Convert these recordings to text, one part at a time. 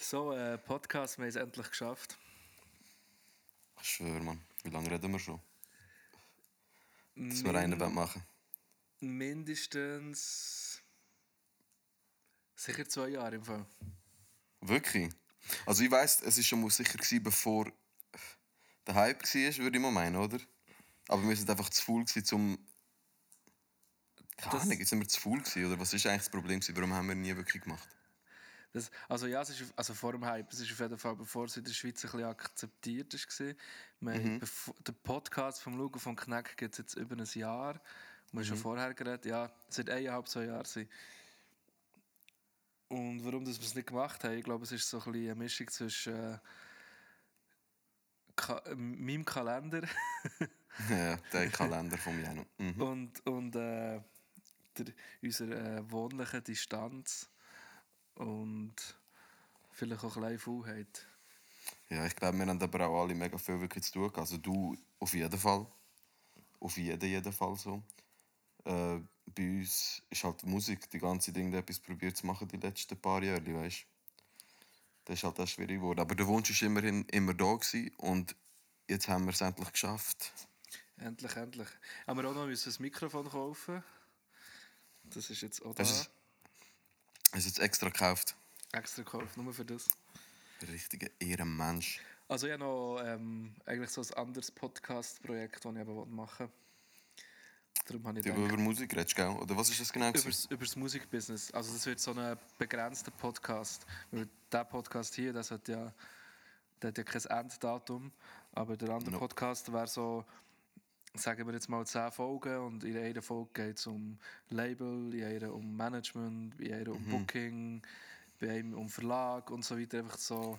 So, äh, Podcast, wir haben es endlich geschafft. Ich schwöre, Mann. Wie lange reden wir schon? Dass wir einen Min machen mindestens. sicher zwei Jahre im Fall. Wirklich? Also ich weiss, es war schon mal sicher, gewesen, bevor der Hype war, würde ich mal meinen, oder? Aber wir sind einfach zu faul, um... Keine Ahnung, sind wir zu faul gewesen, oder was war eigentlich das Problem? gewesen? Warum haben wir nie wirklich gemacht? Das, also ja, es ist, also vor dem Hype, es ist auf jeden Fall, bevor es in der Schweiz ein bisschen akzeptiert ist, war. Bevor- Den Podcast vom Lugo von Knack gibt es jetzt über ein Jahr. Wir haben schon vorher geredet, ja, seit eineinhalb, zwei Jahren. Sein. Und warum das wir es nicht gemacht haben, ich glaube, es ist so ein eine Mischung zwischen äh, Ka meinem Kalender ja, der Kalender vom Janu. Mhm. und, und äh, der, unserer äh, wohnlichen Distanz und vielleicht auch ein bisschen Faulheit. Ja, ich glaube, wir haben aber auch alle mega viel wirklich zu tun. Also du auf jeden Fall. Auf jeden, jeden Fall so. Äh, bei uns ist halt die Musik die ganze Ding etwas probiert zu machen die letzten paar Jahre, weißt Das ist halt auch schwierig geworden. Aber der Wunsch war immerhin immer da gewesen und jetzt haben wir es endlich geschafft. Endlich, endlich. Haben wir auch noch müssen ein Mikrofon kaufen. Das ist jetzt auch da. Du es hast du jetzt extra gekauft? Extra gekauft, nur für das. Ein richtiger Ehrenmensch. Also ich habe noch ähm, eigentlich so ein anderes Podcast-Projekt, das ich eben machen will. Darum habe ich Du gedacht, über Musik redest, gell? Oder was ist das genau? übers, übers Musikbusiness. Also das wird so ein begrenzter Podcast. Weil der Podcast hier, das hat ja, der hat ja kein Enddatum. Aber der andere No. Podcast wäre so, sagen wir jetzt mal 10 Folgen und in einer Folge geht es um Label, in einer um Management, in einer um Mhm. Booking, bei einem um Verlag und so weiter. Einfach so,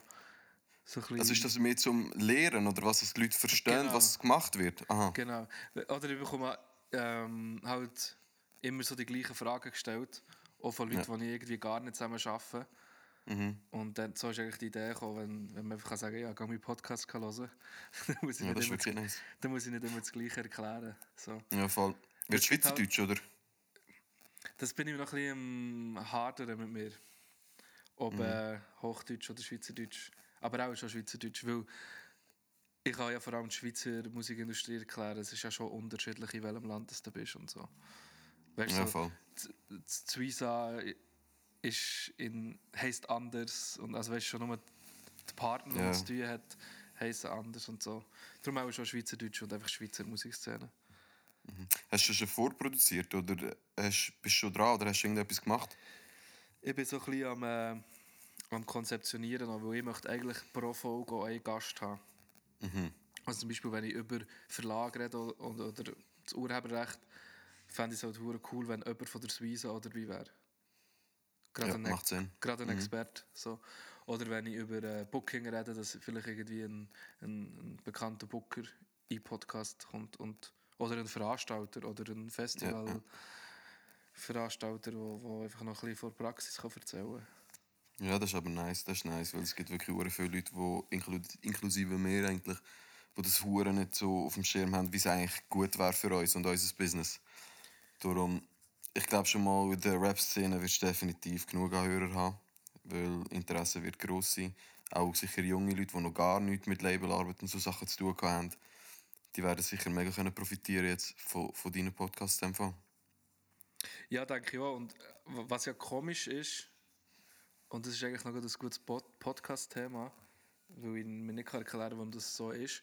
so ein. Also ist das mehr zum Lehren oder was die Leute verstehen, Genau. was gemacht wird? Aha. Genau. Oder ich bekomme ähm, halt immer so die gleichen Fragen gestellt. Auch von Leuten, Ja. die ich irgendwie gar nicht zusammen arbeite. Mhm. Und dann so ist eigentlich die Idee gekommen, wenn, wenn man einfach kann sagen kann, ja, geh meinen Podcast hören. dann, muss ich Ja, nicht immer, nice. dann muss ich nicht immer das Gleiche erklären. So. Ja, voll. Wird Schweizerdeutsch, oder? Das bin ich noch ein bisschen im Harderen mit mir. Ob Mhm. äh, Hochdeutsch oder Schweizerdeutsch. Aber auch schon Schweizerdeutsch, weil ich kann ja vor allem die Schweizer Musikindustrie erklären. Es ist ja schon unterschiedlich, in welchem Land du bist und so. Weißt Ja, so, voll. Z- ist in, heisst anders und also weißt du schon nur die Partner, die Ja. es zu tun hat, heissen anders und so. Darum auch schon Schweizerdeutsch und einfach Schweizer Musikszene. Hast du schon vorproduziert oder hast, bist du schon dran oder hast du irgendetwas gemacht? Ich bin so ein bisschen am, äh, am Konzeptionieren, weil ich möchte eigentlich pro Folge einen Gast haben. Mhm. Also zum Beispiel, wenn ich über Verlag rede oder, oder, das Urheberrecht, fände ich es halt cool, wenn jemand von der Suiza auch dabei wäre. Gerade Ja, ein, macht Sinn. gerade ein Mhm. Experte. So. Oder wenn ich über äh, Booking rede, dass vielleicht irgendwie ein, ein, ein bekannter Booker in Podcast kommt. Und, oder ein Veranstalter oder ein Festival. Ja, ja. Veranstalter, der einfach noch ein bisschen von der Praxis kann erzählen kann. Ja, das ist aber nice, das ist nice, weil es gibt wirklich hure viele Leute, die inklu inklusive mir eigentlich, die das Huren nicht so auf dem Schirm haben, wie es eigentlich gut wäre für uns und unser Business. Darum, ich glaube schon mal, in der Rap-Szene wirst du definitiv genug Anhörer haben, weil Interesse wird gross sein. Auch sicher junge Leute, die noch gar nichts mit Labelarbeit und so Sachen zu tun haben, die werden sicher mega können profitieren jetzt von, von deinen Podcasts. in dem Fall. Ja, denke ich auch. Und äh, was ja komisch ist, und das ist eigentlich noch ein gutes Pod Podcast-Thema, weil ich mir nicht erklären kann, warum das so ist.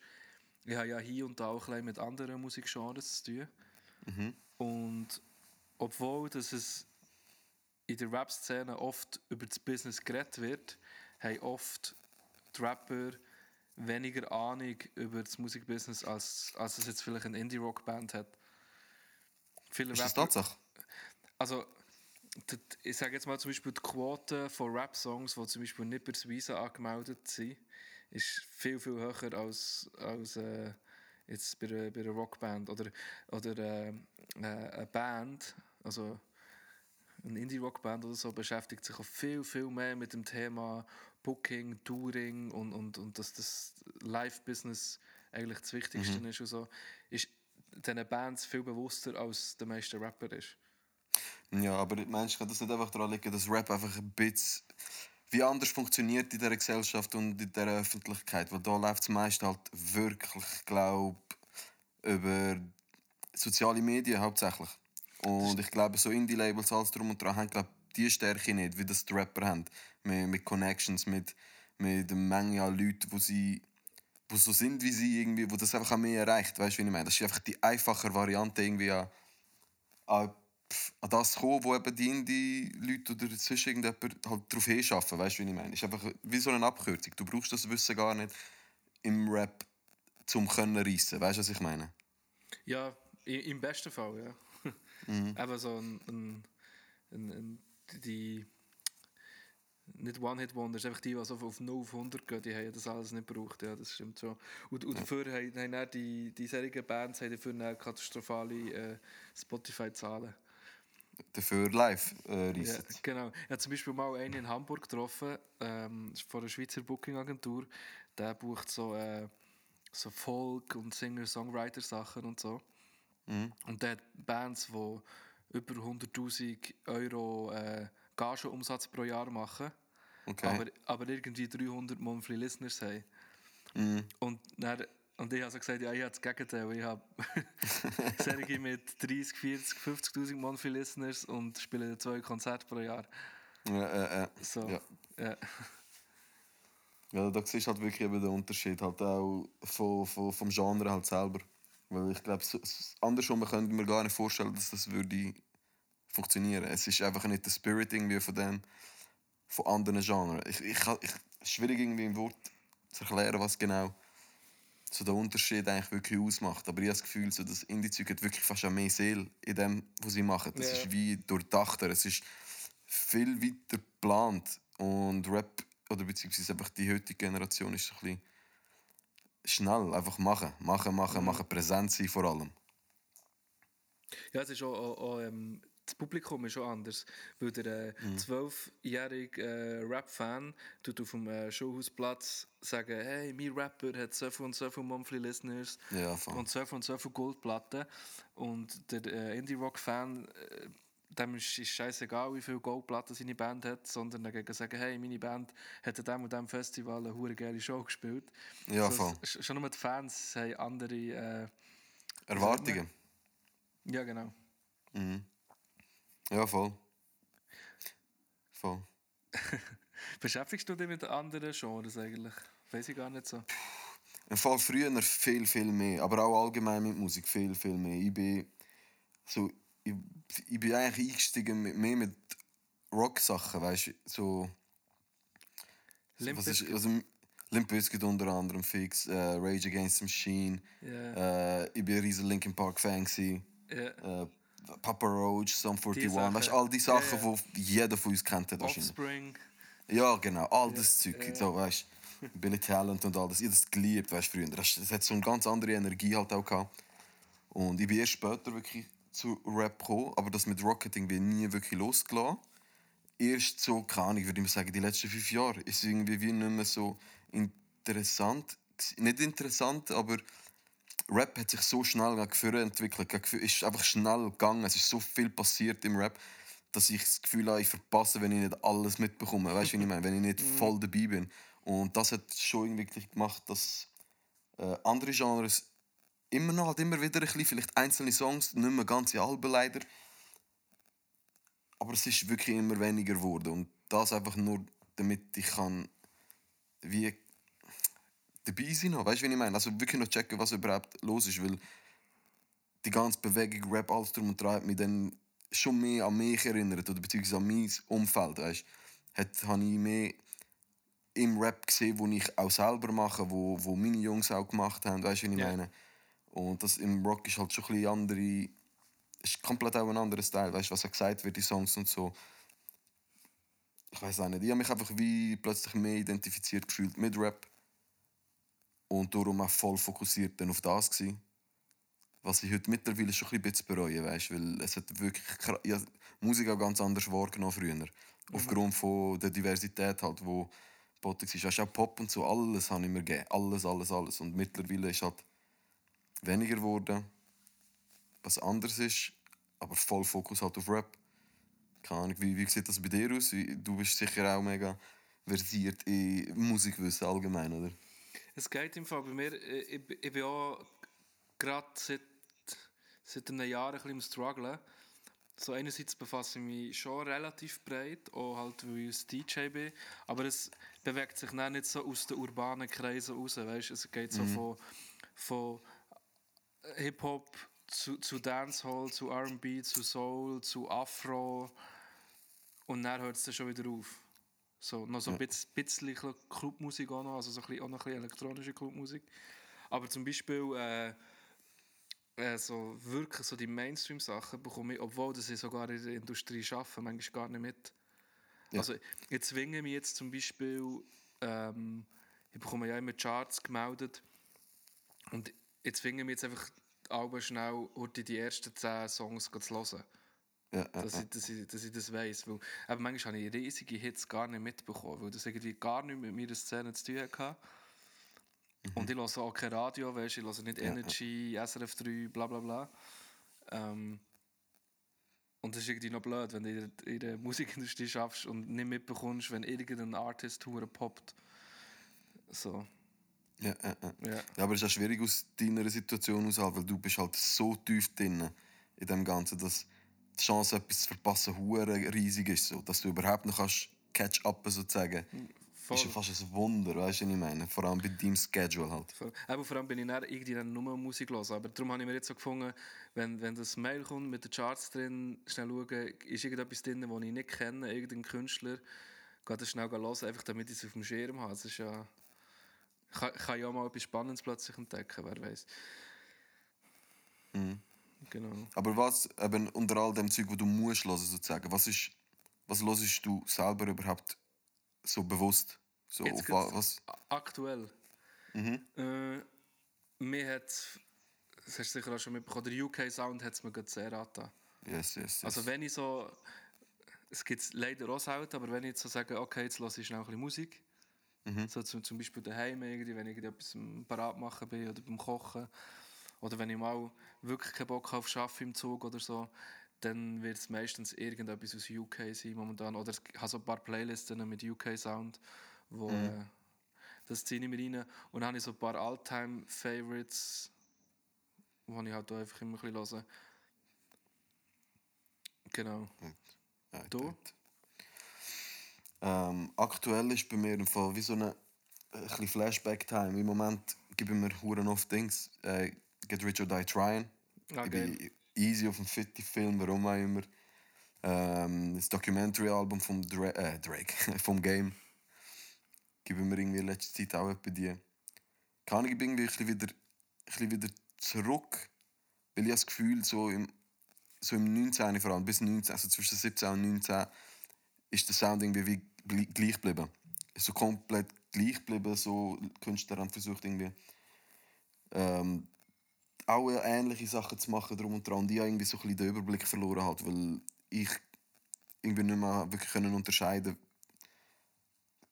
Ich habe ja hier und da auch ein mit anderen Musikgenres zu tun. Mhm. Und obwohl dass es in der Rap-Szene oft über das Business geredet wird, haben oft die Rapper weniger Ahnung über das Musikbusiness, als, als es jetzt vielleicht eine Indie-Rock-Band hat. Viele Ist das Rapper- Tatsache? also, ich sage jetzt mal zum Beispiel die Quote von Rap-Songs, die zum Beispiel nicht bei Suiza angemeldet sind, ist viel, viel höher als, als äh, jetzt bei, einer- bei einer Rockband. Oder, oder äh, äh, eine Band, also eine Indie-Rock-Band oder so, beschäftigt sich auch viel, viel mehr mit dem Thema Booking, Touring und, und, und dass das Live-Business eigentlich das Wichtigste ist und so, ist diesen Bands viel bewusster als der meiste Rapper ist. Ja, aber meinst du, kann das nicht einfach daran liegen, dass Rap einfach ein bisschen wie anders funktioniert in dieser Gesellschaft und in dieser Öffentlichkeit. Weil da läuft es meist halt wirklich, glaube über soziale Medien hauptsächlich. Und ich glaube, so Indie-Labels, alles drum und dran, haben glaub, die Stärke nicht, wie das die Rapper haben. Mit, mit Connections, mit, mit einer Menge an Leuten, die sie wo so sind wie sie irgendwie, wo das einfach auch mehr erreicht, weißt du, wie ich meine? Das ist einfach die einfache Variante irgendwie an, an, an das zu kommen, wo eben die Indie-Leute oder sonst irgendjemand halt darauf hinschaffen, weißt du, wie ich meine? Das ist einfach wie so eine Abkürzung. Du brauchst das Wissen gar nicht im Rap zum können reissen, weißt du, was ich meine? Ja, im besten Fall, ja. Mhm. Eben so ein, ein, ein, ein die nicht One-Hit-Wonders, einfach die, die so auf 0 auf 100 gehen, die haben das alles nicht gebraucht, ja, das stimmt schon. Und, und dafür haben, haben dann die, die solchen Bands haben dafür dann katastrophale äh, Spotify-Zahlen. Dafür live äh, Ja, genau. Ich habe zum Beispiel mal einen in Hamburg getroffen, ähm, von einer Schweizer Booking-Agentur. Der bucht so, äh, so Folk- und Singer-Songwriter-Sachen und so. Mhm. Und der Bands, die über 100'000 Euro äh, Gagenumsatz pro Jahr machen, Okay. aber, aber irgendwie 300 Monthly Listeners haben. Mhm. Und, dann, und ich habe so gesagt, ja, ich habe das Gegenteil. Ich habe Serien mit 30, 40, 50'000 Monthly Listeners und spiele zwei Konzerte pro Jahr. Ja, äh, äh. So, Ja. ja. Ja, da siehst du halt wirklich eben den Unterschied halt auch von, von, vom Genre halt selber. Weil ich glaube, so, andersrum wir mir gar nicht vorstellen, dass das würde funktionieren. Es ist einfach nicht der Spirit irgendwie von dem, von anderen Genres. Ich, ich, ich, es ist schwierig irgendwie im Wort zu erklären, was genau so der Unterschied eigentlich wirklich ausmacht. Aber ich habe das Gefühl, so das Indie-Zeug hat wirklich fast mehr Seele in dem, was sie machen. Das Ja. ist wie durchdachter. Es ist viel weiter geplant. Und Rap, oder beziehungsweise einfach die heutige Generation ist so ein bisschen schnell. Einfach machen, machen, machen, machen. Präsent sein vor allem. ja, es ist auch, auch, auch ähm, das Publikum ist auch anders. Weil der äh, zwölfjährige äh, Rap-Fan tut auf dem äh, Schulhausplatz sagen, hey, mein Rapper hat so viel und so viele Monthly Listeners Ja, und so viel und so viele Goldplatten. Und der äh, Indie-Rock-Fan, äh, dem ist, ist scheißegal, wie viele Goldplatten seine Band hat, sondern dagegen sagen, hey, meine Band hat an dem und dem Festival eine hure geile Show gespielt. Ja, voll. es- Schon nur die Fans haben andere... Äh, Erwartungen. ja, genau. Mhm. Ja, voll. Voll. Beschäftigst du dich mit anderen Genres eigentlich? Weiß ich gar nicht so. Im Fall früher viel, viel mehr. Aber auch allgemein mit Musik viel, viel mehr. Ich bin, so, ich, ich bin eigentlich eingestiegen mit, mehr mit Rock-Sachen, weißt du? So, Limp was ist, also, Limp Bizkit unter anderem fix, äh, Rage Against the Machine. Ja, Äh, ich bin ein riesen Linkin Park Fan. Gewesen. ja. Äh, Papa Roach, Sum 41, Sachen. weißt du, all die Sachen, ja. die jeder von uns kennt hat wahrscheinlich. Offspring. Ja, genau, all das Zeug, so, weißt du. Billy Talent und all das, ich hab das geliebt, weißt du, früher. Das, das hat so eine ganz andere Energie halt auch gehabt. Und ich bin erst später wirklich zu Rap gekommen, aber das mit Rocket irgendwie nie wirklich losgelassen. Erst so, keine Ahnung, würde ich mal sagen, die letzten fünf Jahre ist es irgendwie wie nicht mehr so interessant. Nicht interessant, aber Rap hat sich so schnell gegen entwickelt. vorne- ist einfach schnell gegangen. Es ist so viel passiert im Rap, dass ich das Gefühl habe, ich verpasse, wenn ich nicht alles mitbekomme. Weißt du, wie ich meine? Wenn ich nicht voll dabei bin. Und das hat schon wirklich gemacht, dass äh, andere Genres immer noch halt immer wieder ein bisschen, vielleicht einzelne Songs, nicht mehr ganze Alben leider. Aber es ist wirklich immer weniger geworden. Und das einfach nur, damit ich kann wie dabei sein noch. Weißt du, wie ich meine? Also wirklich noch checken, was überhaupt los ist, weil die ganze Bewegung, Rap, alles drum und dran hat mich dann schon mehr an mich erinnert oder beziehungsweise an mein Umfeld, weißt Hat, habe ich mehr im Rap gesehen, wo ich auch selber mache, wo, wo meine Jungs auch gemacht haben, weißt du, wie ich Ja. meine? Und das im Rock ist halt schon ein bisschen andere, ist komplett auch ein anderer Style, weißt du, was auch gesagt wird, die Songs und so. Ich weiß auch nicht, ich habe mich einfach wie plötzlich mehr identifiziert gefühlt mit Rap und darum auch voll fokussiert dann auf das gewesen. Was ich heute mittlerweile schon ein bisschen bereue, weißt, weil es hat wirklich kra- ja, Musik auch ganz anders wahrgenommen früher. Aufgrund von der Diversität halt, wo geboten war. Weißt, auch Pop und so, alles habe ich mir gegeben. Alles, alles, alles. Und mittlerweile ist halt weniger geworden, was anders ist, aber voll Fokus halt auf Rap. Keine Ahnung, wie, wie sieht das bei dir aus? Du bist sicher auch mega versiert in Musikwissen allgemein, oder? Es geht im Fall bei mir, äh, ich, ich bin auch gerade seit, seit einem Jahr ein bisschen im Strugglen. So einerseits befasse ich mich schon relativ breit, auch halt, weil ich ein DJ bin, aber es bewegt sich dann nicht so aus den urbanen Kreisen raus, weißt? Es geht so von, von Hip-Hop zu, zu Dancehall, zu R&B, zu Soul, zu Afro und dann hört es dann schon wieder auf. So, noch so ein bisschen, bisschen Clubmusik auch noch, also so ein bisschen, auch noch ein bisschen elektronische Clubmusik. Aber zum Beispiel äh, äh, so wirklich so die Mainstream-Sachen bekomme ich, obwohl dass ich sogar in der Industrie arbeite, manchmal gar nicht mit. Ja. Also ich zwinge mich jetzt zum Beispiel, ähm, ich bekomme ja immer Charts gemeldet und ich zwinge mich jetzt einfach alle schnell heute die ersten 10 Songs zu hören. Ja, ja, Dass, ich, dass, ich, dass ich das weiss. Weil, eben manchmal habe ich riesige Hits gar nicht mitbekommen, weil das irgendwie gar nichts mit meiner Szene zu tun hatte. Und ich höre auch kein Radio, weißt, ich höre nicht Mhm. Ja, ja. Energy, SRF3, bla bla bla. Ähm, und das ist irgendwie noch blöd, wenn du in der, in der Musikindustrie schaffst und nicht mitbekommst, wenn irgendein Artist hure poppt. So, Ja, ja, ja. ja. Ja, aber es ist auch schwierig aus deiner Situation aus, weil du bist halt so tief drin in dem Ganzen, dass die Chance, etwas zu verpassen, hure riesig ist. So. Dass du überhaupt noch kannst catch-upen sozusagen, Voll. ist ja fast ein Wunder, weißt du, was ich meine? Vor allem bei deinem Schedule halt. Voll. Eben, vor allem bin ich dann irgendwie dann nur Musik los. Aber darum habe ich mir jetzt so gefunden, wenn, wenn das Mail kommt mit den Charts drin, schnell schauen, ist irgendetwas drin, das ich nicht kenne, irgendein Künstler, gehe das schnell hören, einfach damit ich es auf dem Schirm habe. Das ist ja... Kann, kann ja mal etwas Spannendes plötzlich entdecken, wer weiß. Genau. Aber was, eben unter all dem Zeug, wo du musst hören, sozusagen, was ist, was hörst du selber überhaupt so bewusst? So, Jetzt auf was? Aktuell. Äh, mir hat das hast du sicher auch schon mitbekommen, der UK-Sound hat es mir gerade sehr angetan. Yes, yes, yes. Also wenn ich so, es gibt es leider auch selten, aber wenn ich jetzt so sage, okay, jetzt höre ich schnell ein bisschen Musik, so zum, zum Beispiel daheim irgendwie, wenn ich etwas parat machen bin oder beim Kochen, oder wenn ich mal wirklich keinen Bock habe auf Arbeiten im Zug oder so, dann wird es meistens irgendetwas aus UK sein momentan. Oder ich habe so ein paar Playlisten mit UK-Sound, wo äh, das ziehe ich mir rein. Und dann habe ich so ein paar Alltime-Favorites, die ich halt einfach immer ein bisschen höre. Genau. Ja, Du? gut. Ähm, aktuell ist bei mir im Fall wie so eine äh, ein bisschen Flashback-Time. Im Moment gebe ich mir Huren oft Dings. Äh, Get Rich or Die Trying. Ah, ich bin easy auf dem Fitti-Film, warum auch immer. Ähm, das Documentary-Album vom Dra äh, Drake, vom Game. Gebe mir irgendwie in letzter Zeit auch bei die. Kann ich irgendwie ein bisschen wieder, ein bisschen wieder zurück, weil ich habe das Gefühl, so im, so im 19. vor allem, bis 19, also zwischen 17 und 19, ist der Sound irgendwie wie gl- gleich geblieben. So komplett gleich geblieben, so die Künstler haben versucht irgendwie ähm, auch ähnliche Sachen zu machen drum und dran. Und ich habe irgendwie so ein bisschen den Überblick verloren halt, weil ich irgendwie nicht mehr wirklich können unterscheiden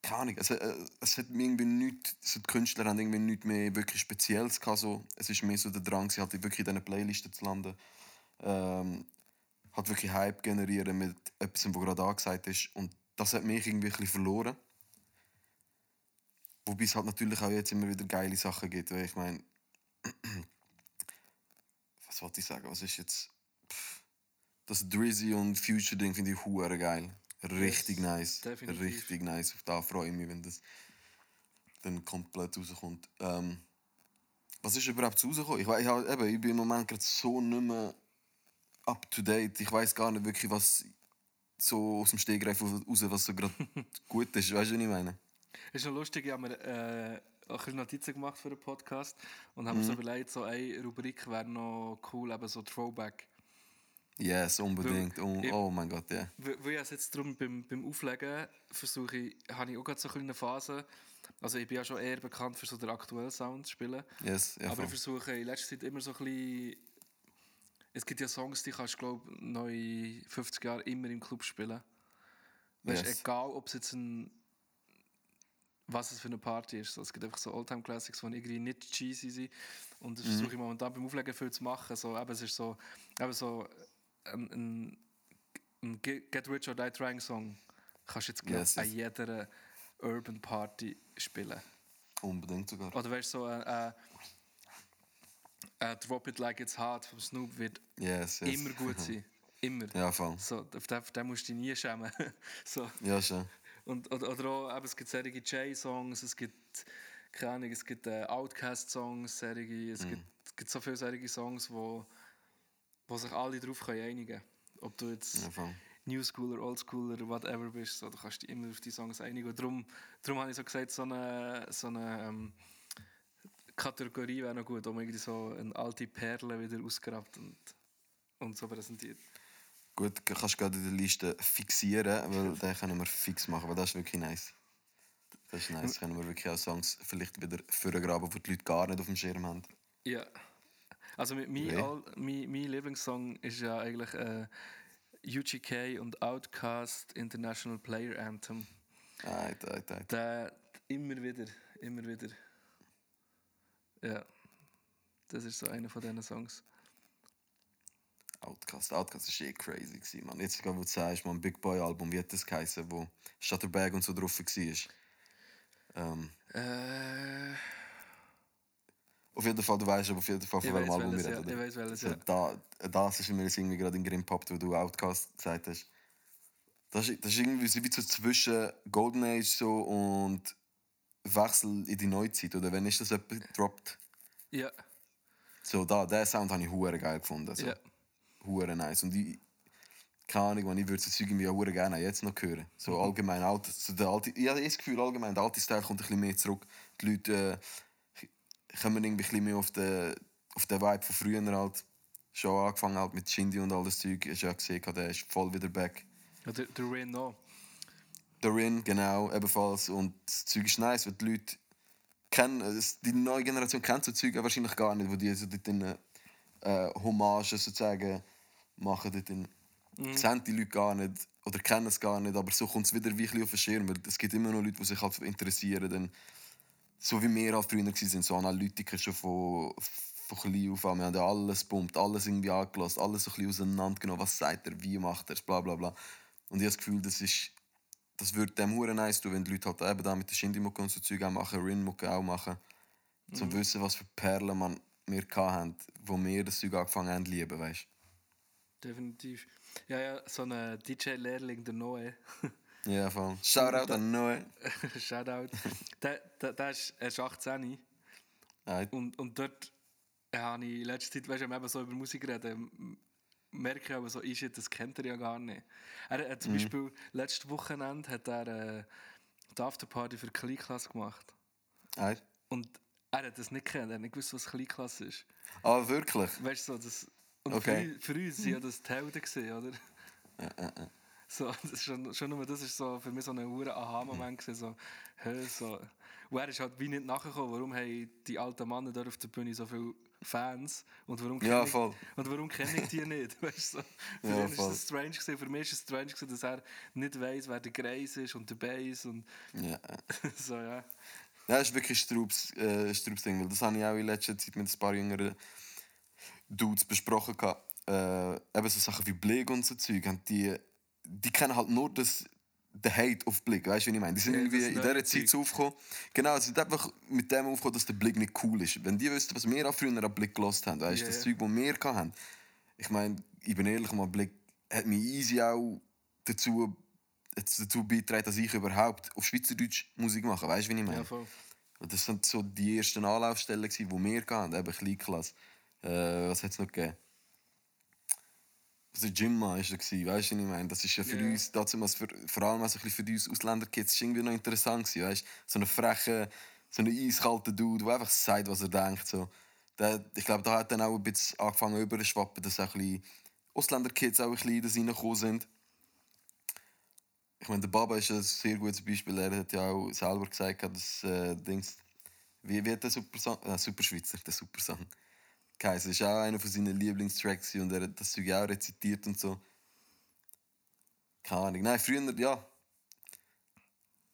keine Ahnung, es, äh, es hat mir irgendwie nichts, so die Künstler haben irgendwie nichts mehr wirklich Spezielles gehabt, so. Es ist mehr so der Drang, sie halt wirklich in diesen Playlisten zu landen. Ähm, hat wirklich Hype generieren mit etwas, was gerade angesagt ist. Und das hat mich irgendwie ein bisschen verloren. Wobei es halt natürlich auch jetzt immer wieder geile Sachen gibt. Weil ich meine, was wollte ich sagen? Was ist jetzt. Pff, das Drizzy und Future-Ding finde ich hure geil. Richtig Yes, nice. definitiv. Richtig nice. Auf da freue ich mich, wenn das dann komplett rauskommt. Ähm, was ist überhaupt rausgekommen? Ich, wei- ich, eben, ich bin im Moment gerade so nicht mehr up to date. Ich weiß gar nicht wirklich, was so aus dem Stegreif raus, was so gerade gut ist. Weißt du, was ich meine? Es ist noch lustig, ich habe mir äh, auch ein bisschen Notizen gemacht für den Podcast und habe mir so Mhm. überlegt, so eine Rubrik wäre noch cool, eben so Throwback. Yes, unbedingt. Oh, ich- oh mein Gott, ja. Weil weil ich jetzt darum beim, beim Auflegen versuche ich, habe ich auch gerade so eine kleine Phase, also ich bin ja schon eher bekannt für so den aktuellen Sound zu spielen, Yes, ja, aber ich versuche in letzter Zeit immer so ein bisschen, es gibt ja Songs, die kannst du glaube ich in 50 Jahren immer im Club spielen. Weißt, Yes. egal ob es jetzt ein was es für eine Party ist. Es gibt einfach so Oldtime Classics, die irgendwie nicht cheesy sind. Und das versuche ich momentan beim Auflegen viel zu machen. So, eben, es ist so, eben so ein, ein, ein Get Rich or Die Trying Song. Kannst du jetzt Yes, an jeder Urban Party spielen. Unbedingt sogar. Oder weißt du, so ein äh, äh, Drop It Like It's Hot vom Snoop wird Yes, yes. immer gut sein. Immer. Ja, voll. So, auf den, auf den musst du dich nie schämen. so. Ja, schon. Und, oder, oder auch, eben, es gibt solche J-Songs, es gibt, keine Ahnung, es gibt äh, Outcast-Songs, solche, es, gibt, es gibt so viele solche Songs, wo, wo sich alle darauf können einigen können. Ob du jetzt Ja. New Schooler, Old Schooler, whatever bist, so, du kannst dich immer auf die Songs einigen. Und darum, darum habe ich so gesagt, so eine, so eine ähm, Kategorie wäre noch gut, um irgendwie so eine alte Perle wieder ausgegrabt und, und so präsentiert. Gut, du kannst gerade in der Liste fixieren, weil den können wir fix machen, weil das ist wirklich nice. Das ist nice. Können wir wirklich auch Songs vielleicht wieder vorgraben, die die Leute gar nicht auf dem Schirm haben. Ja. Also mein, Nee. all, mein, mein Lieblingssong ist ja eigentlich äh, UGK und Outkast International Player Anthem. Eit, eit, eit. Der immer wieder, immer wieder. Ja. Das ist so einer von diesen Songs. Outcast. Outcast war eh crazy, gewesen, man. Jetzt, gerade, wo du sagst, man, Big Boy Album, wie hat das geheißen, wo Shutterbag und so drauf war. Ähm, Äh, auf jeden Fall, du weißt aber auf jeden Fall, von welchem Album wir welches, ja. reden. Ich weiß welches, So, ja. da, das ist mir jetzt irgendwie gerade in Grim Pop, wo du Outcast gesagt hast. Das ist, das ist irgendwie so wie so zwischen Golden Age so und Wechsel in die Neuzeit. Oder wenn ist das etwas droppt? Ja, So, da, den Sound habe ich hure geil gefunden. So. ja. Hure nice. Und ich, keine Ahnung, man, ich würde Zeug irgendwie auch gerne jetzt noch hören. So Mhm. allgemein alt, so der alte, ich habe das Gefühl, allgemein, der alte Style kommt ein bisschen mehr zurück. Die Leute äh, kommen irgendwie ein bisschen mehr auf den, auf den Vibe von früher halt. Schon angefangen halt mit Shindy und all das Zeug. Hast du ja gesehen, der ist voll wieder back. ja der, der Rain noch. Darin, genau, ebenfalls. Und das Zeug ist nice, weil die Leute kennen, es- die neue Generation kennt so Zeug wahrscheinlich gar nicht, wo die so dort in, äh, Hommagen sozusagen machen. Dort in, Sehen die Leute gar nicht oder kennen es gar nicht, aber so kommt es wieder wie ein auf den Schirm, weil es gibt immer noch Leute, die sich halt interessieren. Dann, so wie wir halt früher waren, so Analytiker schon von, von klein auf an. Wir haben ja alles pumpt, alles irgendwie angelassen, alles so ein bisschen auseinandergenommen. Was sagt er, wie macht er es, bla bla bla. Und ich habe das Gefühl, das ist das würde dem hure nice tun, wenn die Leute halt eben da mit der Shindy-Mucke und so Zeug auch machen, Rin-Mucke auch machen. Zum wissen, was für Perlen man wir hatten, wo wir das Zeug angefangen haben zu lieben, weißt Definitiv. Ja, ja, so ein DJ-Lehrling, der Noe. Ja, voll. Shoutout an Noe. Shoutout. der, der, der ist, er ist 18 Nein, und, und dort habe ich in letzter Zeit, weißt du, wir eben so über Musik reden, merke ich aber so, ist shit, das kennt er ja gar nicht. Er hat zum Beispiel letztes Wochenende hat er äh, die Afterparty für Kleinklasse gemacht. nein. Und er hat das nicht gekannt, er hat nicht gewusst, was Kleinklasse ist. Ah, wirklich? Weißt du, so, das. Und Okay. für, für uns ja das die Helden gewesen, oder? So, das ist schon, schon nur das ist so für mich so ein hure Aha-Moment so, hä, so. Und er ist halt wie nicht nachgekommen, warum haben die alten Männer dort auf der Bühne so viele Fans und warum Ja, kenne ich, voll. und warum kenne ich die nicht, weißt du? So. Für Ja, ihn voll. das strange gewesen, für mich ist es strange gewesen, dass er nicht weiß, wer der Greis ist und der Bass und Ja. so, ja. Ja, das ist wirklich ein Strubs, äh, weil das habe ich auch in letzter Zeit mit ein paar jüngeren Dudes besprochen. gehabt. Äh, eben so Sachen wie Blick und so Zeug, die, die kennen halt nur das, den Hate auf Blick, weißt du, wie ich meine? Die sind Ja, irgendwie in dieser Zeit so aufgekommen. Genau, sie sind einfach mit dem aufgekommen, dass der Blick nicht cool ist. Wenn die wüssten, was wir auch früher an Blick gelost haben, weißt du, Ja, das. Zeug, das wir hatten. Ich meine, ich bin ehrlich, mal Blick hat mich easy auch dazu, dazu beigetragen, dass ich überhaupt auf Schweizerdeutsch Musik mache. Weißt du, wie ich meine? ja voll. Das waren so die ersten Anlaufstellen, die wir hatten, eben Kleinklasse. Äh, was hat es noch gegeben? Jimma war da, weißt du, was ich meine? Das ist ja für Ja. uns, damals für, vor allem also ein für uns Ausländerkids, ist irgendwie noch interessant gewesen, weißt? So eine freche, so eine eiskalte Dude, der einfach sagt, was er denkt. So. Der, ich glaube, da hat dann auch ein bisschen angefangen überzuschwappen, dass auch ein Ausländerkids auch ein bisschen in das reingekommen sind. Ich meine, der Baba ist ein sehr gutes Beispiel. Er hat ja auch selber gesagt, dass äh, Dings. Wie, hat der Super Song? Äh, Super Schweizer, der Super Das ist auch einer von seinen Lieblingstracks und er hat das Zeug auch rezitiert und so. Keine Ahnung. Nein, früher, ja.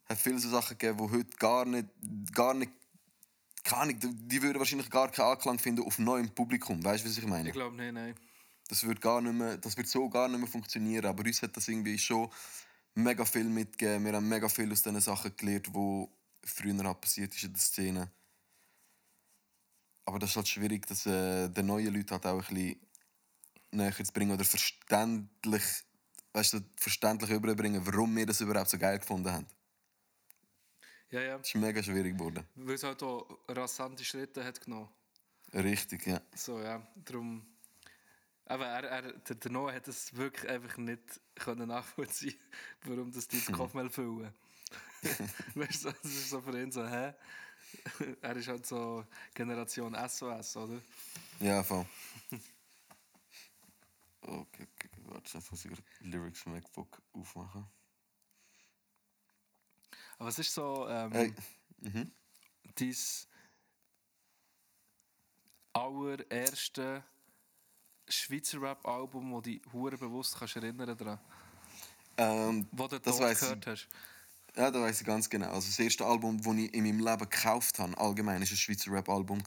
Hat viele so Sachen gegeben, die heute gar nicht. Gar nicht keine Ahnung, die- würden wahrscheinlich gar keinen Anklang finden auf neuem Publikum. Weißt du, was ich meine? Ich glaube, nein, nein. das wird, gar nicht mehr, das wird so gar nicht mehr funktionieren. Aber uns hat das irgendwie schon mega viel mitgegeben. Wir haben mega viel aus diesen Sachen gelernt, die früher halt passiert ist in der Szene. Aber das ist halt schwierig, das äh, den neuen Leuten halt auch ein bisschen näher zu bringen oder verständlich, weißt du, verständlich überbringen, warum wir das überhaupt so geil gefunden haben. Ja, ja. Das ist mega schwierig geworden. Weil es halt auch rasante Schritte hat genommen. Richtig, ja. So, ja. Darum. Aber er, er, der, der Noah hat es wirklich einfach nicht können nachvollziehen warum das die den Kopf mal füllen. weißt du, das ist so für ihn so, hä? er ist halt so Generation SOS, oder? Ja, voll. Okay, okay, warte, jetzt muss ich Lyrics MacBook aufmachen. Aber es ist so, ähm, Hey. Mhm. dein allererste Schweizer Rap-Album, wo dich hure bewusst kannst erinnern daran, Ähm, wo du Das weiss ich. gehört hast. Ja, da weiß ich ganz genau. Also das erste Album, das ich in meinem Leben gekauft habe, allgemein, ist ein Schweizer Rap-Album.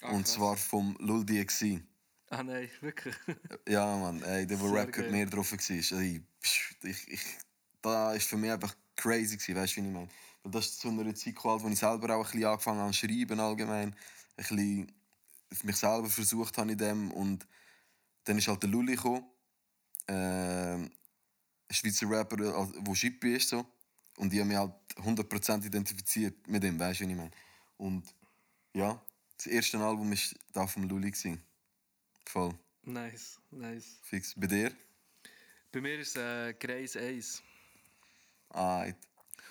Ah, und zwar vom Lul DXC. Ah nein, wirklich. Ja, Mann, ey, der, wo Rap geil. mehr drauf war. Ey, psch, ich, ich, da war für mich einfach crazy, gewesen, weißt du, wie ich meine? Weil das ist zu einer Zeit gekommen, wo ich selber auch ein bisschen angefangen habe zu schreiben, allgemein. Ein bisschen mich selber versucht habe in dem. Und dann ist halt der Lulli gekommen. Ein Schweizer Rapper, der Schippi ist. So. Und ich habe mich halt 100% identifiziert mit ihm, weißt du, wie ich meine? Und ja, das erste Album war da vom Lulli. gewesen. Voll. nice, nice. Fix. Bei dir? Bei mir ist es äh, Grace Ace. Ah,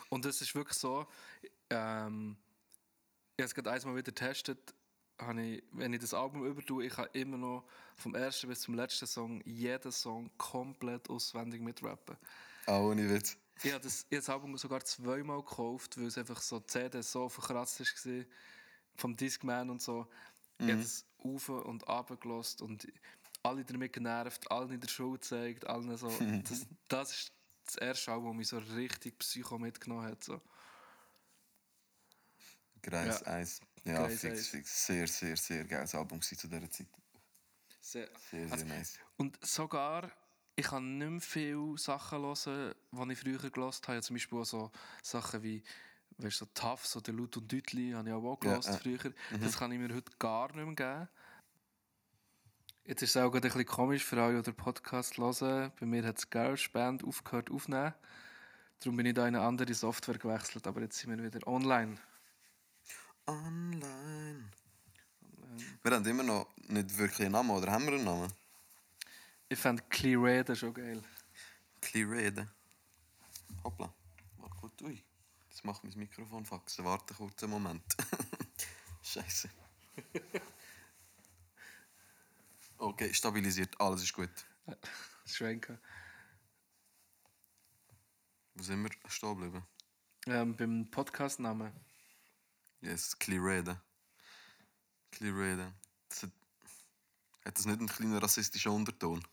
Und es ist wirklich so, ähm, ich habe es gerade einmal wieder getestet, ich, wenn ich das Album übertue, ich habe immer noch vom ersten bis zum letzten Song jeden Song komplett auswendig mitrappen. ah, ohne Witz. Ich habe das, ich habe das Album sogar zweimal gekauft, weil es einfach so die CD so verkratzt war vom Discman und so. Ich habe das auf und runter gelost und alle damit genervt, allen in der Schule gezeigt, allen so. Das, das ist das erste Album, das mich so richtig psycho mitgenommen hat. So. Greis Ja. Eis. Ja, Greis fix, Eis. fix. Sehr, sehr, sehr geiles Album zu dieser Zeit. Sehr, Sehr, sehr Also, nice. Und sogar, ich kann nicht mehr viele Sachen hören, die ich früher gehört habe. Zum Beispiel auch so Sachen wie weißt, so Tough, so der Lut und Deutli, habe ich auch, auch Ja, äh, früher. Das kann ich mir heute gar nicht mehr geben. Jetzt ist es auch gerade ein bisschen komisch für alle, die den Podcast hören. Bei mir hat das GarageBand aufgehört aufzunehmen. Darum bin ich da in eine andere Software gewechselt, aber jetzt sind wir wieder online. Online. Wir haben immer noch nicht wirklich einen Namen, oder haben wir einen Namen? Ich fand Clear Raider schon geil. Clear reden. Hoppla. Warte kurz. Ui. Jetzt macht mein Mikrofon faxen. Warte kurz einen Moment. Scheiße. Okay, stabilisiert. Alles ist gut. Schwenken. Wo sind wir stehen geblieben? Ähm, beim Podcastnamen. Yes, Clear reden. Clear reden. Das hat, hat das nicht einen kleinen rassistischen Unterton?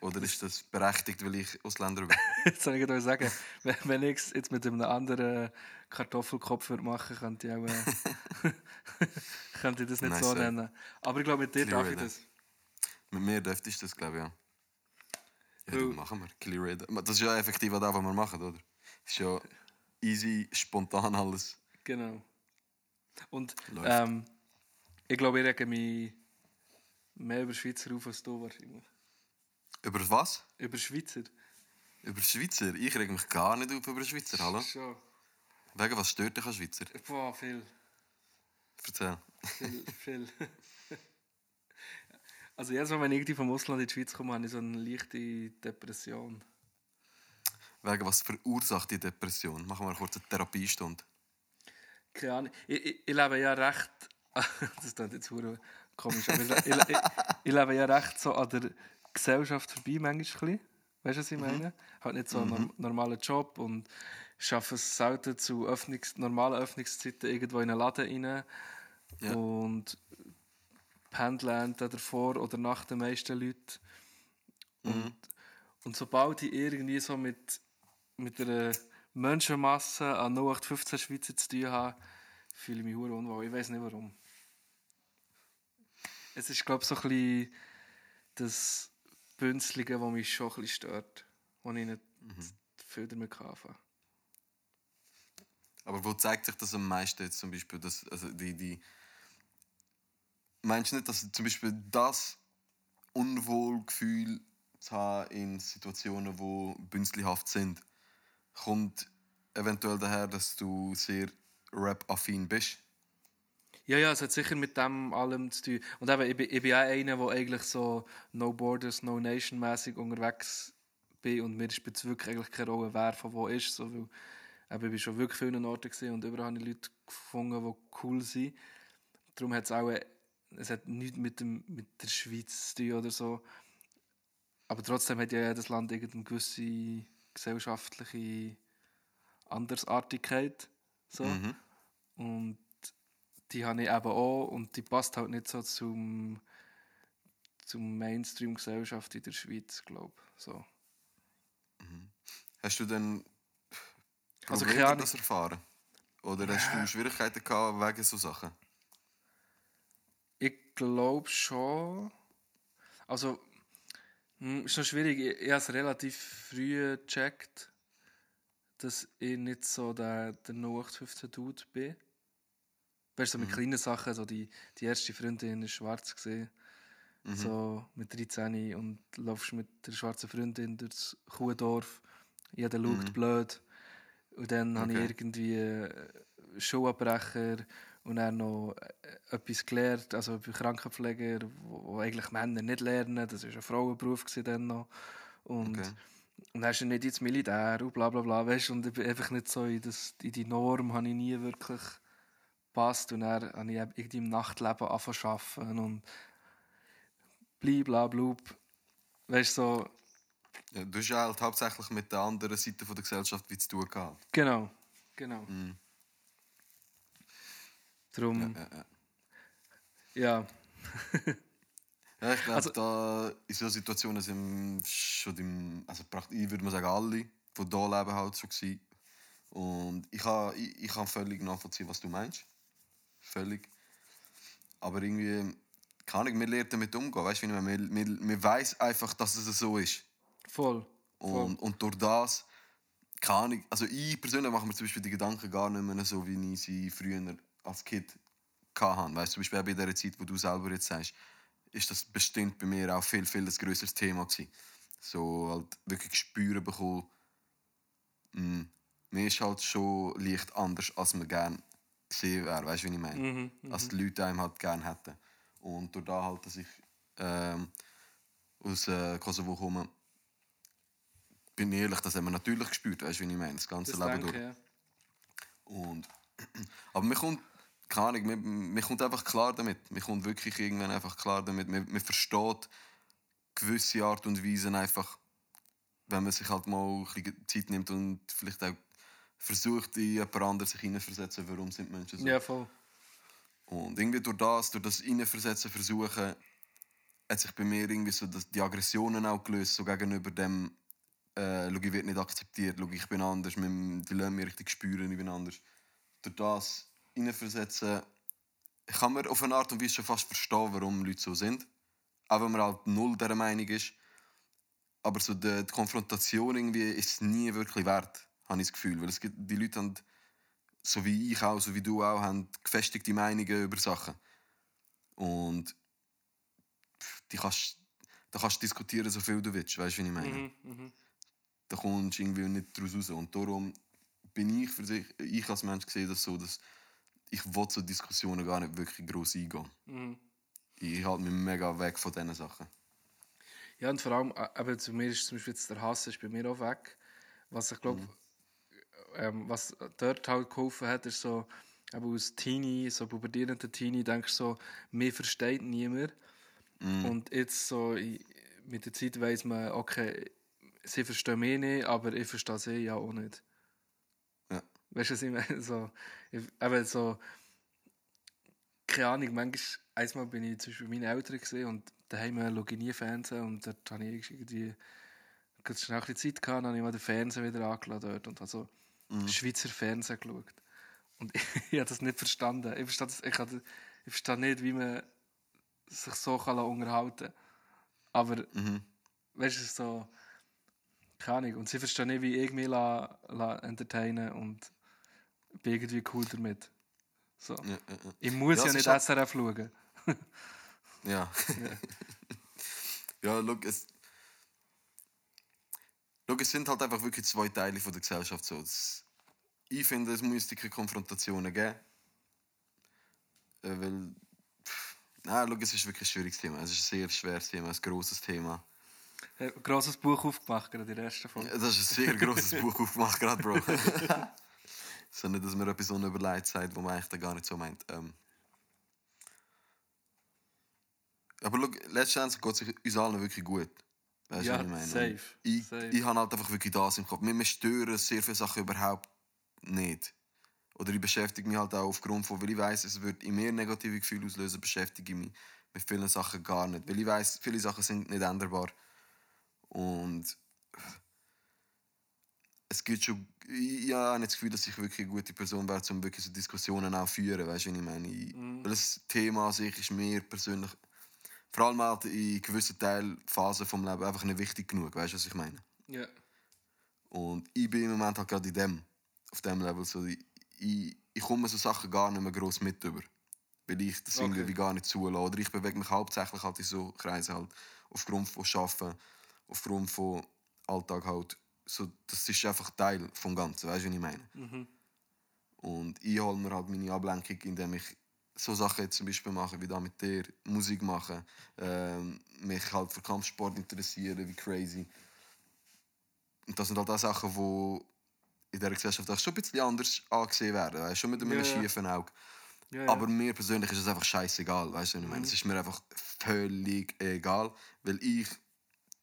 Oder ist das berechtigt, weil ich Ausländer bin? Jetzt soll ich euch sagen, wenn, ich es jetzt mit einem anderen Kartoffelkopf würde machen könnte ich, auch, äh, könnte ich das nicht Nice, so nennen. Aber ich glaube, mit dir darf ich das. Mit mir dürfte ich das, glaube ich, ja. Ja, du, machen wir. Clear. Das ist ja effektiv auch das, was wir machen, oder? Das ist ja easy, spontan alles. Genau. Und ähm, ich glaube, ich rege mich mehr über Schweizer auf als du wahrscheinlich. Über was? Über Schweizer? Über Schweizer? Ich reg mich gar nicht auf über Schweizer, hallo? Schon. Wegen was stört dich an Schweizer? Boah, viel. Erzähl. Viel, viel. Also jedes Mal, wenn ich irgendwie vom Ausland in die Schweiz komme, habe ich so eine leichte Depression. Wegen was verursacht die Depression? Machen wir eine kurze Therapiestunde. Keine Ahnung. Ich, ich, ich lebe ja recht. das klingt jetzt komisch, aber ich, ich, ich, ich lebe ja recht so an der Gesellschaft vorbei, manchmal. ein. Weißt du, was ich meine? Halt nicht so einen norm- normalen Job und schaffe es selten zu Öffnungs normalen Öffnungszeiten irgendwo in einen Laden rein. Ja. Und pendle entweder davor oder nach den meisten Leuten. Und, und sobald ich irgendwie so mit, mit einer Menschenmasse an 0815 Schweizer zu tun habe, fühle ich mich unwohl. Ich weiß nicht warum. Es ist, glaube ich, so ein bisschen das Bünzlige, das mich schon ein bisschen stört. Was ich nicht viel damit anfangen. Aber wo zeigt sich das am meisten jetzt zum Beispiel? Dass, also die, die Meinst du nicht, dass zum Beispiel das Unwohlgefühl zu haben in Situationen, wo bünzlihaft sind, kommt eventuell daher, dass du sehr rap-affin bist? Ja, ja, es hat sicher mit dem allem zu tun. Und eben, ich bin, ich bin auch einer, der eigentlich so No Borders, No Nation mäßig unterwegs bin und mir spielt es wirklich eigentlich keine Rolle, wer von wo ist. So, weil, eben, ich bin schon wirklich vielen Orten und überall habe ich Leute gefunden, die cool sind. Darum hat es auch, es hat nichts mit, dem, mit der Schweiz zu tun oder so. Aber trotzdem hat ja jedes Land irgendeine gewisse gesellschaftliche Andersartigkeit. So. Mhm. Und die habe ich eben auch und die passt halt nicht so zum, zum Mainstream-Gesellschaft in der Schweiz, glaube ich. So. Hast du denn Also, keine Ahnung. das erfahren? Oder hast du Schwierigkeiten gehabt wegen so Sachen? Ich glaube schon. Also, hm, ist noch schwierig. Ich, ich habe es relativ früh gecheckt, dass ich nicht so der, der 0815-Dude bin. Weißt du, so mit kleinen Sachen, so die, die erste Freundin ist schwarz gesehen. So mit 13 und laufst mit der schwarzen Freundin durchs Kuhdorf. Jeder schaut blöd. Und dann habe ich Okay. irgendwie äh, Schulabbrecher und dann noch äh, etwas gelernt, also bei Krankenpfleger, wo, wo eigentlich Männer nicht lernen. Das war ein Frauenberuf dann noch. Und, Okay. und dann ist er nicht ins Militär und bla bla bla. Weißt? Und ich bin einfach nicht so in, das, in die Norm habe ich nie wirklich gepasst. Und dann habe ich irgendwie im Nachtleben angefangen zu arbeiten und bla blub. Weißt du, so, Ja, du hast ja halt hauptsächlich mit der anderen Seite von der Gesellschaft wie zu tun gehabt. genau. Genau. Mhm. Darum, Ja, ja. ja. Ja, ich glaube, Also- da in solchen Situationen sind schon im, also praktisch, ich würde mal sagen, alle, die hier leben, halt schon gewesen. Und ich kann, ich, ich kann völlig nachvollziehen, was du meinst. Völlig. Aber irgendwie, kann ich, wir lernen damit umgehen. Weißt du, wir, wir, wir weiß einfach, dass es so ist. Voll. Voll. Und, und durch das kann ich, also ich persönlich mache mir zum Beispiel die Gedanken gar nicht mehr so, wie ich sie früher als Kind hatte. Weißt du, zum Beispiel auch bei der Zeit, wo du selber jetzt sagst, ist das bestimmt bei mir auch viel, viel ein grösseres Thema gewesen. So halt wirklich spüren bekommen, mh, mir ist halt schon leicht anders, als man gerne gesehen wäre. Weißt du, wie ich meine? Als die Leute einem halt gerne hätten. Und durch das halt, dass ich ähm, aus äh, Kosovo komme, bin ich ehrlich, das haben wir natürlich gespürt, weißt du, wie ich meine, das ganze Das Leben denke durch. ja. Und, aber mir kommt, keine Ahnung, mir, mir kommt einfach klar damit. Mir kommt wirklich irgendwann einfach klar damit. Man, man versteht gewisse Art und Weise einfach, wenn man sich halt mal ein bisschen Zeit nimmt und vielleicht auch versucht, in jemand anderes sich hineinversetzen, warum sind Menschen so. Ja, voll. Und irgendwie durch das, durch das Innenversetzen versuchen, hat sich bei mir irgendwie so die Aggressionen auch gelöst, so gegenüber dem, äh, schau, ich werde nicht akzeptiert, schau, ich bin anders, die lassen mich richtig spüren, ich bin anders. Durch das Innenversetzen kann man auf eine Art und Weise schon fast verstehen, warum Leute so sind. Auch wenn man halt null dieser Meinung ist. Aber so die, die Konfrontation irgendwie ist nie wirklich wert, habe ich das Gefühl. Weil es gibt, die Leute haben so wie ich auch, so wie du auch, haben gefestigte Meinungen über Sachen. Und die kannst, da kannst du diskutieren, so viel du willst, weißt du, wie ich meine? Mhm, Da kommst du irgendwie nicht daraus raus. Und darum bin ich für sich, ich als Mensch sehe das so, dass ich will so Diskussionen gar nicht wirklich gross eingehen. Mhm. Ich halte mich mega weg von diesen Sachen. Ja, und vor allem, äh, eben, zu mir ist zum Beispiel jetzt der Hass ist bei mir auch weg. Was ich glaube, ähm, was dort halt geholfen hat, ist so, eben als Teenie, so pubertierender Teenie, denkst du so, mir versteht niemand. Und jetzt so, ich, mit der Zeit weiss man, okay, sie verstehen mich nicht, aber ich verstehe sie ja auch nicht. Ja. Weißt du, was ich meine? So, ich, eben so, keine Ahnung, manchmal, einmal bin ich bei meinen Eltern gesehen und daheim schaue ich nie Fernsehen und dort habe ich irgendwie kurz schnell ein bisschen Zeit gehabt, dann habe ich mal den Fernseher wieder angeladen dort und habe so Schweizer Fernsehen geschaut. Und ich, ich habe das nicht verstanden. Ich verstehe, das, ich, habe, ich verstehe nicht, wie man sich so kann unterhalten kann. Aber, weißt du, so, keine Ahnung. Und sie verstehen nicht, wie ich mich la, la entertainen und bin irgendwie cool damit. So. Ja, ja, ja. Ich muss Ja, ja, nicht SRF schauen. Ja. ja, schau, es. Schau, es sind halt einfach wirklich zwei Teile von der Gesellschaft. So. Das, ich finde, es müsste keine Konfrontationen geben. Äh, weil. pff, Nein, schau, es ist wirklich ein schwieriges Thema. Es ist ein sehr schweres Thema, ein grosses Thema. Ein grosses Buch aufgemacht, gerade in der ersten Folge. Das ist ein sehr grosses Buch aufgemacht, gerade, Bro. so nicht, dass man etwas unüberlegt sagt, wo man eigentlich da gar nicht so meint. Ähm. Aber schau, letztendlich geht es uns allen wirklich gut. Weißt du, Ja, was ich meine? safe, Ich, safe. ich habe halt einfach wirklich das im Kopf. Mir stören sehr viele Sachen überhaupt nicht. Oder ich beschäftige mich halt auch aufgrund von, weil ich weiß, es wird in mir negative Gefühle auslösen, beschäftige ich mich mit vielen Sachen gar nicht. Weil ich weiß, viele Sachen sind nicht änderbar. Und es gibt schon. Ich, ich habe nicht das Gefühl, dass ich wirklich eine gute Person wäre, um wirklich so Diskussionen auch zu führen. Weißt du, ich meine? Ich, Weil das Thema an sich ist mir persönlich, vor allem halt in gewissen Teilphasen vom Leben, einfach nicht wichtig genug. Weißt du, was ich meine? Ja. Und ich bin im Moment halt gerade in dem, auf dem Level. So, ich, ich, komme so Sachen gar nicht mehr gross mit über. Weil ich das Okay. irgendwie gar nicht zulasse. Oder ich bewege mich hauptsächlich halt in so Kreisen halt. Aufgrund von Arbeiten, aufgrund von Alltag halt. So, das ist einfach Teil vom Ganzen, weißt du, was ich meine? Mhm. Und ich hole mir halt meine Ablenkung, indem ich so Sachen jetzt zum Beispiel mache, wie da mit dir, Musik machen, ähm, mich halt für Kampfsport interessieren, wie crazy. Und das sind halt auch Sachen, die in dieser Gesellschaft auch schon ein bisschen anders angesehen werden, weißt? schon mit einem Ja, schiefen Auge. Ja, ja. Aber mir persönlich ist es einfach scheißegal, weißt du, ich meine? Es ist mir einfach völlig egal, weil ich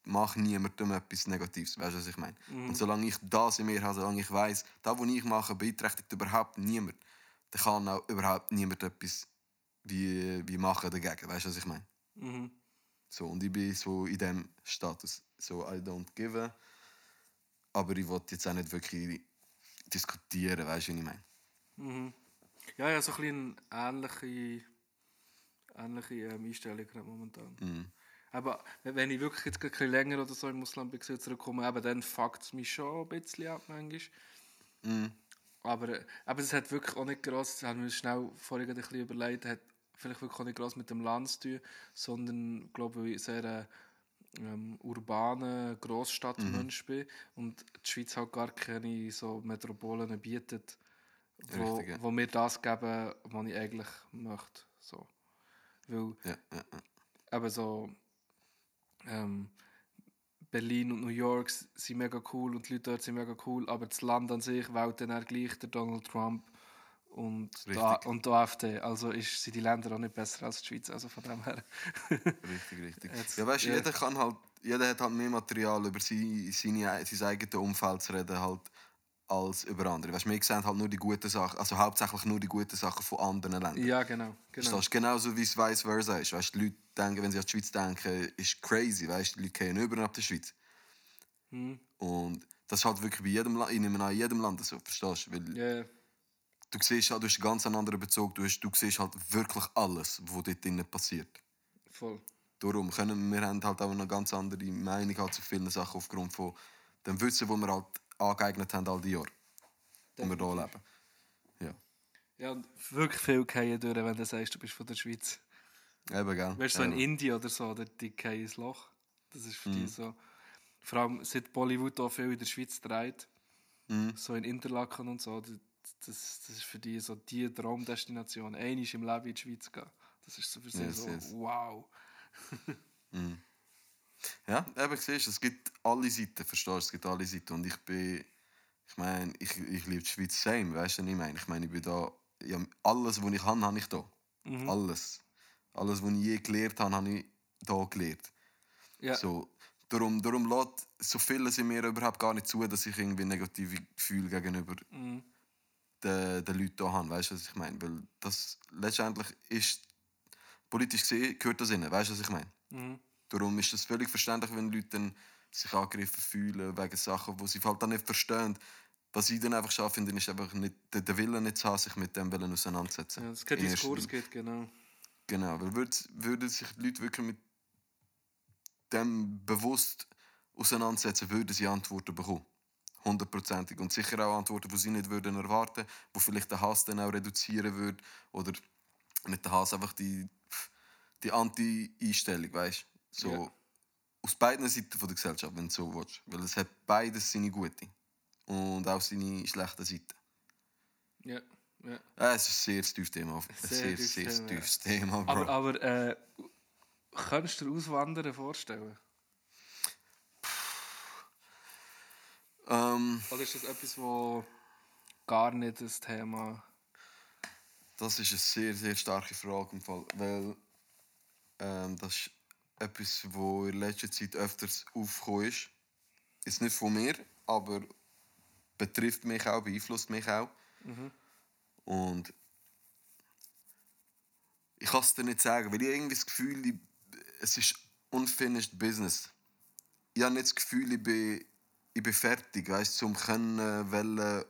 mache niemandem etwas Negatives, weißt du, was ich meine? Und solange ich das in mir habe, solange ich weiß, das, was ich mache, beeinträchtigt überhaupt niemand, dann kann auch überhaupt niemand etwas wie, wie machen dagegen, weißt du, was ich meine? Mhm. So, und ich bin so in dem Status, so I don't give a, aber ich will jetzt auch nicht wirklich diskutieren, weißt du, was ich meine? Mhm. Ja, ja, so ein bisschen ähnliche, ähnliche ähm, Einstellung momentan. Mhm. Aber wenn ich wirklich jetzt ein bisschen länger oder so im Ausland bin, zurückkomme, eben, dann fuckt es mich schon ein bisschen ab manchmal. Mhm. Aber, äh, aber es hat wirklich auch nicht gross, das haben wir schnell vorhin ein bisschen überlegt, hat vielleicht wirklich auch nicht gross mit dem Land zu tun, sondern glaube ich sehr äh, ähm, urbaner Grossstadtmensch bin und die Schweiz halt gar keine so Metropolen bietet, wo, Richtig, ja. wo mir das geben, was ich eigentlich möchte. So. Weil Ja, ja, ja. eben so ähm, Berlin und New York sind mega cool und die Leute dort sind mega cool, aber das Land an sich wählt dann auch gleich der Donald Trump und, die, A- Richtig. und die AfD. Also ist, sind die Länder auch nicht besser als die Schweiz. Also von dem her. Richtig, richtig. Jetzt- ja, weißt ja. jeder kann halt, jeder hat halt mehr Material über sein, seine, sein eigenes Umfeld zu reden, halt, als über andere. Weißt wir sehen halt nur die guten Sachen, also hauptsächlich nur die guten Sachen von anderen Ländern. ja, genau. genau. Das ist genauso wie es vice versa ist. Weißt, die Leute denken, wenn sie an die Schweiz denken, ist crazy. Weißt, die Leute gehen über nach der Schweiz. Hm. Und das ist halt wirklich bei jedem Land, ich nehme an, in jedem Land so, verstehst du? Weil ja. Du siehst halt, du hast einen ganz anderen Bezug, du, hast, du siehst halt wirklich alles, was dort drinnen passiert. voll. Darum können wir haben halt auch eine ganz andere Meinung halt zu vielen Sachen aufgrund von dem Wissen, das wir halt angeeignet haben all die Jahre, wo wir hier leben. Ja, Ja, und wirklich viel fallen durch, wenn du sagst, du bist von der Schweiz. eben, gell? Weißt du, so in. Indien oder so, dort die fallen ins Loch. Das ist für Mhm. die so. Vor allem seit Bollywood auch viel in der Schweiz dreht, Mhm. so in Interlaken und so, das, das, ist für die so die Traumdestination. Einmal im Leben in die Schweiz gehen. Das ist so für sie Yes, so, yes. wow. Ja, eben siehst du, es gibt alle Seiten, verstehst du? Es gibt alle Seiten. Und ich bin, ich meine, ich, ich liebe die Schweiz same, weißt du, was ich meine? Ich meine, ich bin da, ja, alles, was ich habe, habe ich da. Mhm. Alles. Alles, was ich je gelernt habe, habe ich da gelernt. Ja, So, darum, darum lässt so vieles in mir überhaupt gar nicht zu, dass ich irgendwie negative Gefühle gegenüber mhm. Den, den Leuten hier habe. Weißt du, was ich meine? Weil das letztendlich ist, politisch gesehen, gehört das rein. Weißt du, was ich meine? Mhm. Darum ist es völlig verständlich, wenn Leute dann sich angegriffen fühlen wegen Sachen, die sie halt dann nicht verstehen. Was ich dann einfach schaffe, finde, ist einfach nicht, den den Willen nicht zu haben, sich mit dem Willen auseinanderzusetzen. ja, es geht Diskurs, geht, genau. Genau, weil würd, würden sich die Leute wirklich mit dem bewusst auseinandersetzen, würden sie Antworten bekommen. Hundertprozentig. Und sicher auch Antworten, die sie nicht würden erwarten, wo vielleicht den Hass dann auch reduzieren würde. Oder mit dem Hass einfach die, die Anti-Einstellung, weißt du? So, Ja. Aus beiden Seiten von der Gesellschaft, wenn du so willst. Weil es hat beides seine gute und auch seine schlechten Seiten. Ja, ja. Äh, es ist ein sehr tiefes Thema. Ein Sehr sehr, tiefes sehr, tiefes Thema, Bro. Aber, aber äh, kannst du dir Auswandern vorstellen? Ähm, Oder ist das etwas, wo gar nicht das Thema... das ist eine sehr, sehr starke Frage im Fall. Weil ähm, das ist etwas, wo in letzter Zeit öfters aufgekommen ist. Ist nicht von mir, aber betrifft mich auch, beeinflusst mich auch. Und ich kann es dir nicht sagen, weil ich irgendwie das Gefühl ich, es ist unfinished business. Ich habe nicht das Gefühl, ich bin, ich bin fertig, weißt du, zum können, wollen,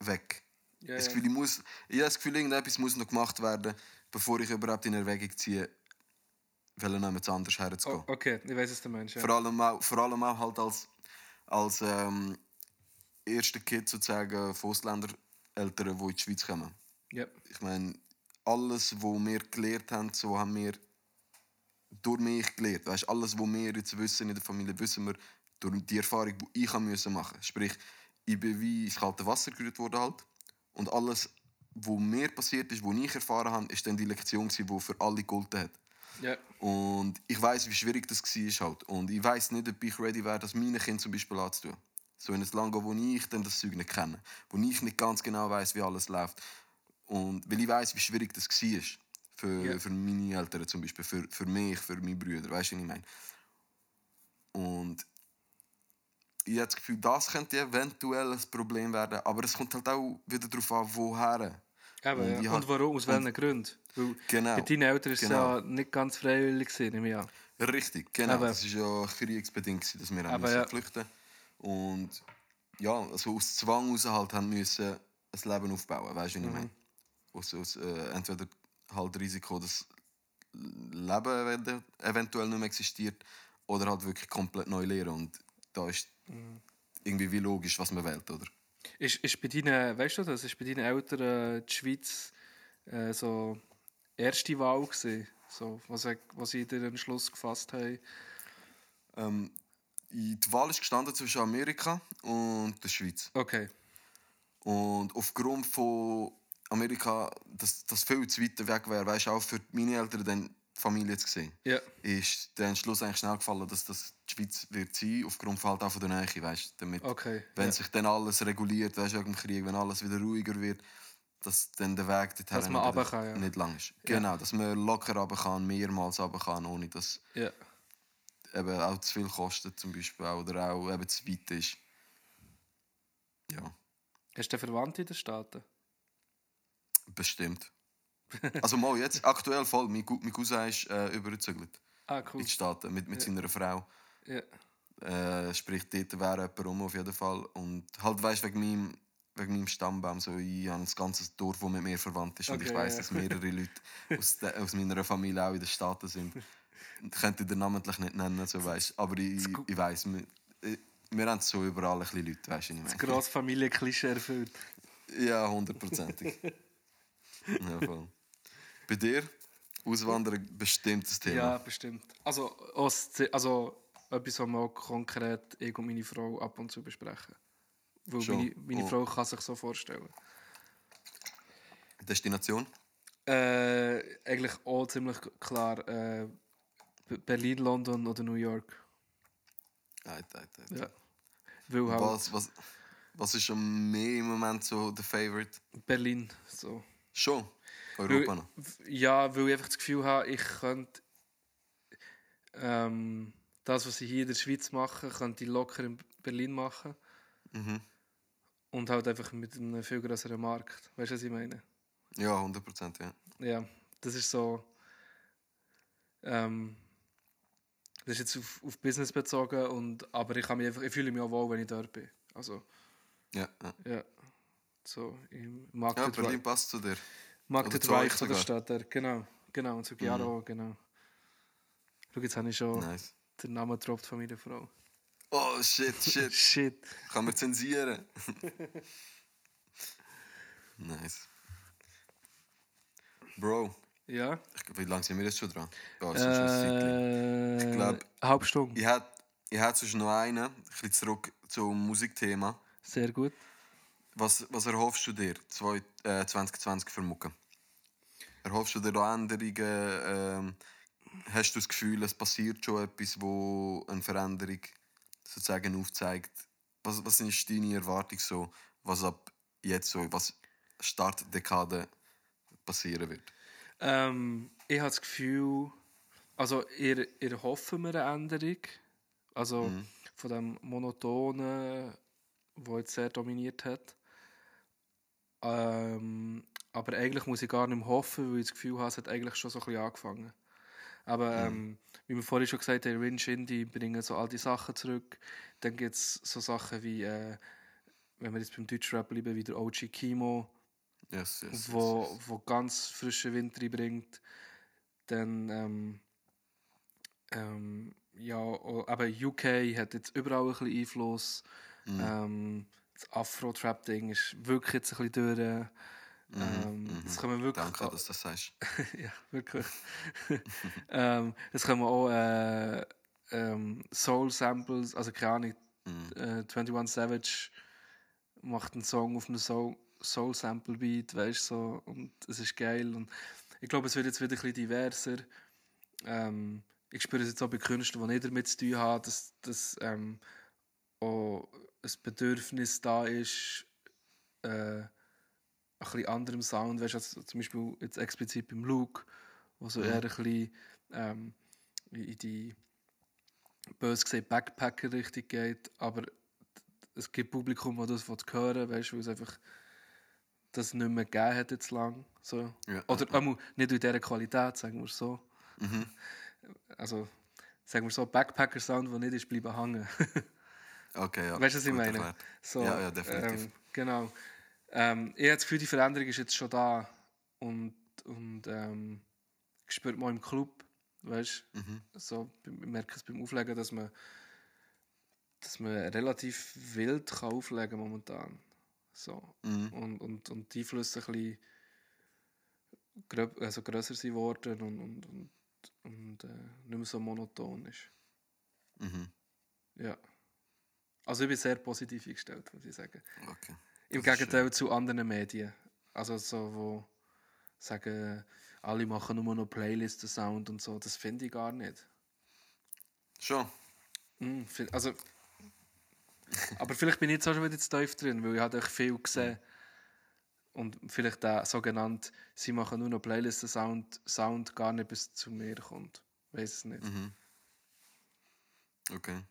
weg. Ja, das. Gefühl, ich, muss, ich habe das Gefühl, irgendetwas muss noch gemacht werden, bevor ich überhaupt in Erwägung ziehe, weil jemand anders herzugehen. Oh, okay, ich weiß, was du meinst. Ja. Vor allem auch, vor allem auch halt als, als ähm, erster Kind sozusagen von Ausländereltern, die in die Schweiz kommen. Ja. Ich meine, alles, was wir gelernt haben, so haben wir durch mich gelernt. Weißt, alles, was wir jetzt wissen in der Familie, wissen wir durch die Erfahrung, die ich machen Sprich, ich bin wie ins kalte Wasser gerührt worden halt. Und alles, was mir passiert ist, was ich erfahren habe, ist dann die Lektion, die für alle gegolten hat. Ja. Und ich weiß, wie schwierig das war. Halt. Und ich weiß nicht, ob ich ready wäre, das meinen Kindern zum Beispiel anzutun. So in ein Land wo ich dann das Zeug nicht kenne. Wo ich nicht ganz genau weiß, wie alles läuft. Und weil ich weiß, wie schwierig das war. Für, Ja. für meine Eltern zum Beispiel. Für, für mich, für meine Brüder. Weißt du, was ich meine? Und ich habe das Gefühl, das könnte eventuell ein Problem werden. Aber es kommt halt auch wieder darauf an, woher. Eben, Und ja. ich Und warum? Aus welchen Gründen? Weil Genau. Bei deinen Eltern war es Genau. ja nicht ganz freiwillig, gewesen, ich an. Richtig, genau. Aber- Das war ja kriegsbedingt, gewesen, dass wir haben müssen ja. flüchten Und ja, also aus Zwang heraus halt haben müssen ein Leben aufbauen, weißt du, was ich Mhm. meine? Aus, aus, äh, entweder halt Risiko, dass Leben eventu- eventuell nicht mehr existiert, oder halt wirklich komplett neu lernen. Und da ist. Irgendwie wie logisch, was man wählt, oder? Ist, ist bei deinen, weißt du das, ist bei deinen Eltern äh, die Schweiz äh, so erste Wahl gewesen? So, was, was sie den Entschluss gefasst haben? Ähm, die Wahl ist gestanden zwischen Amerika und der Schweiz. Okay. Und aufgrund von Amerika, dass das viel zu weit weg wäre, weißt du, auch für meine Eltern dann Familie zu sehen, Ja. ist der Entschluss eigentlich schnell gefallen, dass das die Schweiz wird sein, aufgrund halt auch von der Nähe, weißt damit, Okay. wenn ja. sich dann alles reguliert, weißt wegen dem Krieg, wenn alles wieder ruhiger wird, dass dann der Weg dorthin runter kann, ja. nicht lang ist. Genau, dass man locker runter kann, mehrmals runter kann, ohne dass eben auch zu viel kostet zum Beispiel oder auch eben zu weit ist. Ja. Hast du Verwandte in den Staaten? Bestimmt. Also mal jetzt, aktuell voll. Mein, mein Cousin ist äh, übergezügelt Ah, in cool. die Staaten mit, mit seiner Frau. Ja. Äh, sprich, dort wäre jemand rum auf jeden Fall. Und halt, weißt wegen meinem, wegen meinem Stammbaum, so, ich habe ein ganzes Dorf, das mit mir verwandt ist. und Okay, ich weiß, ja. dass mehrere Leute aus, de, aus meiner Familie auch in den Staaten sind. Ich könnte den namentlich nicht nennen, so, weißt. aber ich, ich weiß, wir, äh, wir haben so überall ein bisschen Leute, weißt du, was ich Das meine. Grossfamilien-Klischee erfüllt. Ja, hundertprozentig. ja, voll. Bei dir? Auswandern bestimmt das Thema. Ja, bestimmt. Also, also etwas, was wir konkret ich und meine Frau ab und zu besprechen. Weil Schon. meine, meine Oh. Frau kann sich so vorstellen. Destination? Äh, eigentlich auch ziemlich klar äh, Berlin, London oder New York. Eit, eit, eit. Ja. Weil halt Was, was, was ist am mehr im Moment so der Favorite? Berlin so. Schon? Europa noch? ja, weil ich einfach das Gefühl habe, ich könnte ähm, das, was ich hier in der Schweiz mache, könnte ich locker in Berlin machen. Mhm. Und halt einfach mit einem viel größeren Markt. Weißt du, was ich meine? Ja, 100 Prozent, ja. Ja, das ist so. Ähm, das ist jetzt auf, auf Business bezogen, und, aber ich, kann mich einfach, ich fühle mich auch wohl, wenn ich dort bin. Also, Ja, ja. ja. So, im mag ja Berlin passt zu dir. Mag oder der sogar. Stadt. Der. Genau, genau. Und zu Giaro, genau. Schau, jetzt habe ich schon Nice. den Namen gedroppt von meiner Frau. Oh shit, shit. Shit. Kann man zensieren. nice. Bro, Ja. ich, wie lange sind wir jetzt schon dran? Ja, es ist. Äh, Ich glaub- halbe Stunde. Ich hätte ich sonst noch einen, ein bisschen zurück zum Musikthema. Sehr gut. Was, was erhoffst du dir zwei, äh, 2020 für Mucke? Erhoffst du dir da Änderungen? Ähm, hast du das Gefühl, es passiert schon etwas, wo eine Veränderung sozusagen aufzeigt? Was, was ist deine Erwartung so, was ab jetzt so, was Startdekade passieren wird? Ähm, ich habe das Gefühl, also ihr, ihr hoffen wir eine Änderung. Also Mhm. von dem Monotonen, wo jetzt sehr dominiert hat. Ähm, aber eigentlich muss ich gar nicht mehr hoffen, weil ich das Gefühl habe, es hat eigentlich schon so ein bisschen angefangen. Aber ähm, wie wir vorhin schon gesagt haben, Rin Shindy bringen so all die Sachen zurück. Dann gibt es so Sachen wie, äh, wenn wir jetzt beim Deutschrap bleiben, wie der OG Kimo, Yes, yes, yes, wo, wo ganz frischen Wind reinbringt. Dann, ähm, ähm, ja, eben UK hat jetzt überall ein bisschen Einfluss. Mhm. Das Afro-Trap-Ding ist wirklich jetzt ein bisschen durch. Ähm, Es kommen wirklich, Mhm, Danke, dass du das sagst. ja, wirklich. ähm, es kommen auch äh, ähm, Soul-Samples, also keine Ahnung, Mhm. äh, 21 Savage macht einen Song auf einem Soul- Soul-Sample-Beat, weißt du, so, und es ist geil. Und ich glaube, es wird jetzt wieder ein bisschen diverser. Ähm, ich spüre es jetzt auch bei Künstlern, die nicht damit zu tun haben, dass, dass ähm, auch ein Bedürfnis da ist, äh, ein bisschen anderem Sound, weißt du, als zum Beispiel jetzt explizit beim Luke, wo so eher ein bisschen ähm, in die bös gesagt Backpacker-Richtung geht, aber es gibt Publikum, das das will hören weißt du, weil es einfach das nicht mehr gegeben hat jetzt lang. So. Ja, Oder einmal nicht in dieser Qualität, sagen wir so. Mhm. Also, sagen wir so, Backpacker-Sound, der nicht ist, bleiben hängen. Okay, ja. Weißt du, was ich meine? erklärt. So, Ja, ja, definitiv. Ähm, genau. Ähm, ich habe das Gefühl, die Veränderung ist jetzt schon da. Und, und ähm, ich spüre mal im Club, weißt Mhm. so, ich merke es beim Auflegen, dass man, dass man relativ wild kann auflegen momentan. So. Mhm. Und, und, und die Einflüsse ein bisschen grö also grösser sind geworden und, und, und, und äh, nicht mehr so monoton ist. Mhm. Ja. Also ich bin sehr positiv eingestellt, muss ich sagen. Okay. Im Gegenteil zu anderen Medien. Also so, wo sagen, alle machen nur noch Playlisten-Sound und so. Das finde ich gar nicht. Schon. Mm, also, aber vielleicht bin ich jetzt auch schon wieder zu tief drin, weil ich habe echt viel gesehen. Und vielleicht der sogenannte, sie machen nur noch Playlisten-Sound Sound gar nicht bis zu mir kommt. Weiß es nicht. Mhm. Okay.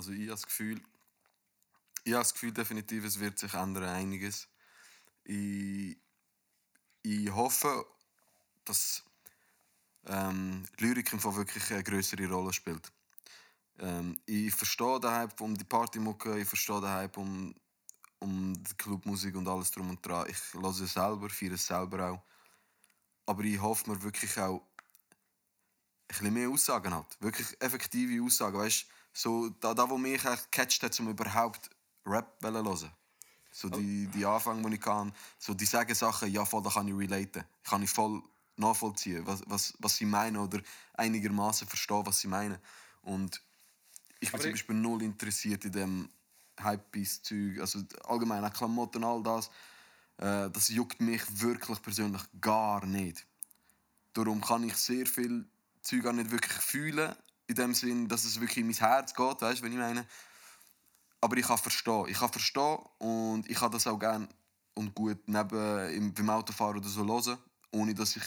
Also ich habe das Gefühl, ich habe das Gefühl definitiv, es wird sich ändern, einiges. Ich, ich hoffe, dass ähm, Lyrik Fall wirklich eine größere Rolle spielt. Ähm, ich verstehe den Hype um die Partymucke, ich verstehe den Hype um, um die Clubmusik und alles drum und dran. Ich höre es selber, feiere es selber auch. Aber ich hoffe mir wirklich auch ein bisschen mehr Aussagen hat. Wirklich effektive Aussagen. Weißt so da, da wo mich echt gecatcht hat, um überhaupt Rap zu hören. So die, die Anfang, die ich kann, so die sagen Sachen, ja voll, da kann ich relaten. Kann ich voll nachvollziehen, was, was, was sie meinen oder einigermaßen verstehen, was sie meinen. Und ich bin Aber zum ich- Beispiel null interessiert in dem Hypebeast-Zeug, also allgemein auch Klamotten, all das. Äh, das juckt mich wirklich persönlich gar nicht. Darum kann ich sehr viel Zeug auch nicht wirklich fühlen, in dem Sinn, dass es wirklich in mein Herz geht, weißt du, was ich meine? Aber ich kann verstehen. Ich kann verstehen und ich kann das auch gerne und gut neben im, beim Autofahren oder so hören, ohne dass ich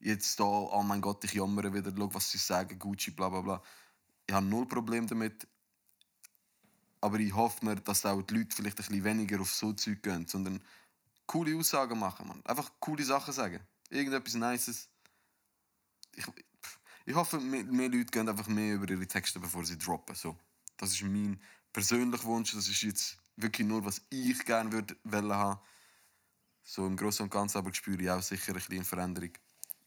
jetzt da, oh mein Gott, ich jammere wieder, schau, was sie sagen, Gucci, bla bla bla. Ich habe null Problem damit. Aber ich hoffe mir, dass auch die Leute vielleicht ein bisschen weniger auf so Zeug gehen, sondern coole Aussagen machen, man. Einfach coole Sachen sagen. Irgendetwas Nices. Ich, ich hoffe, mehr, mehr Leute gehen einfach mehr über ihre Texte, bevor sie droppen. So. Das ist mein persönlicher Wunsch. Das ist jetzt wirklich nur, was ich gerne würde wollen haben. So im Großen und Ganzen aber spüre ich auch sicher ein bisschen eine Veränderung.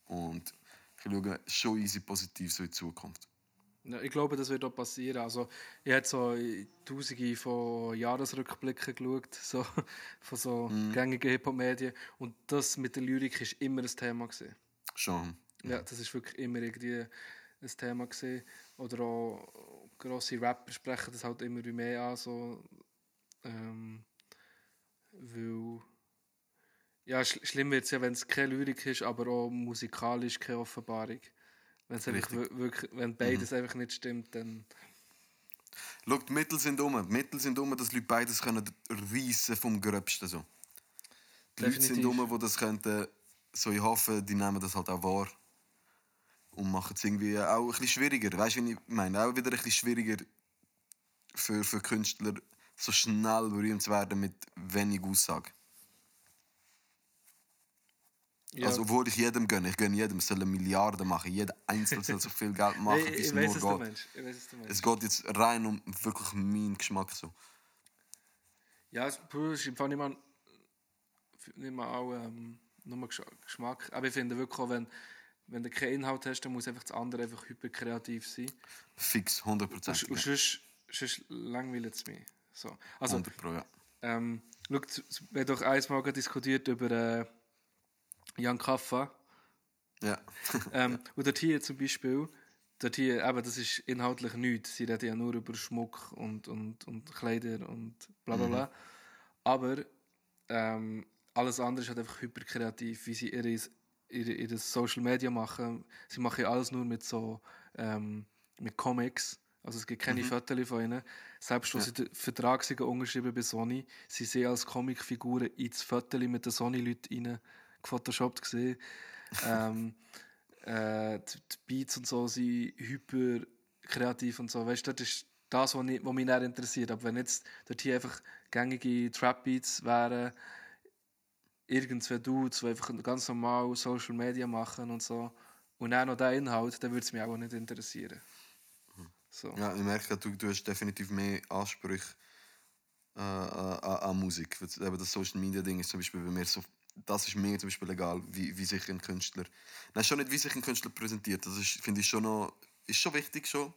Und ich schaue schon easy positiv so in die Zukunft. Ja, ich glaube, das wird auch passieren. Also, ich habe so tausende von Jahresrückblicken geschaut, so, von so gängigen Hip-Hop-Medien. Und das mit der Lyrik ist immer ein Thema. Gewesen. Schon. Ja, das ist wirklich immer irgendwie ein Thema gewesen. Oder auch grosse Rapper sprechen das halt immer wie mehr an, so, ähm, weil ja, sch schlimm wird es ja, wenn es keine Lyrik ist, aber auch musikalisch keine Offenbarung. Wenn's einfach wirklich, wenn beides einfach nicht stimmt, dann Schau, die Mittel sind um. Die Mittel sind um, dass Leute beides können reissen vom Gröbsten. So. Die Leute sind Definitiv. um, die das könnten. So, ich hoffe, die nehmen das halt auch wahr. Und machen es irgendwie auch ein bisschen schwieriger. Weißt du, ich meine? Auch wieder ein bisschen schwieriger für, für Künstler, so schnell berühmt zu werden mit wenig Aussage. ja. Also, obwohl ich jedem gönne. Ich gönne jedem. Es sollen Milliarden machen. Jeder Einzelne soll so viel Geld machen, ich, wie es nur geht. meinst. Ich weiß, was du meinst. Es geht jetzt rein um wirklich meinen Geschmack. So. Ja, es ist im Fall nicht mal, nicht mal auch ähm, nur Gesch- Geschmack. Aber ich finde wirklich auch, wenn, wenn du keinen Inhalt hast, dann muss einfach das andere einfach hyperkreativ sein. Fix, 100%. Und, und sonst, sonst langweilt es mich. So. Also, 100 Pro, ja. ähm, schau, wir haben doch einmal diskutiert über äh, Jan Kaffa. Ja. Ähm, Und dort hier zum Beispiel, dort hier, eben, das ist inhaltlich nichts. Sie reden ja nur über Schmuck und, und, und Kleider und bla bla bla. Aber ähm, alles andere ist halt einfach hyperkreativ, wie sie ihre, ihre, ihre Social Media machen. Sie machen ja alles nur mit so ähm, mit Comics. Also es gibt keine Fotos von ihnen. Selbst als sie den Vertrag unterschrieben bei Sony, sie sehen als Comicfiguren ins Foto mit den Sony-Leuten rein gefotoshoppt gesehen. ähm, äh, die, die Beats und so sind hyper kreativ und so. Weißt du, das ist das, was, ich, was mich interessiert. Aber wenn jetzt dort hier einfach gängige Trap-Beats wären, irgendwelche Dudes, die einfach ganz normal Social Media machen und so, und dann noch der Inhalt, dann würde es mich auch nicht interessieren. So. Ja, ich merke, du, du hast definitiv mehr Ansprüche äh, an, an an Musik. Eben das Social Media Ding ist zum Beispiel bei mir so. Das ist mir zum Beispiel egal, wie, wie sich ein Künstler. Nein, schon nicht, wie sich ein Künstler präsentiert. Das ist, finde ich schon noch. Ist schon wichtig schon.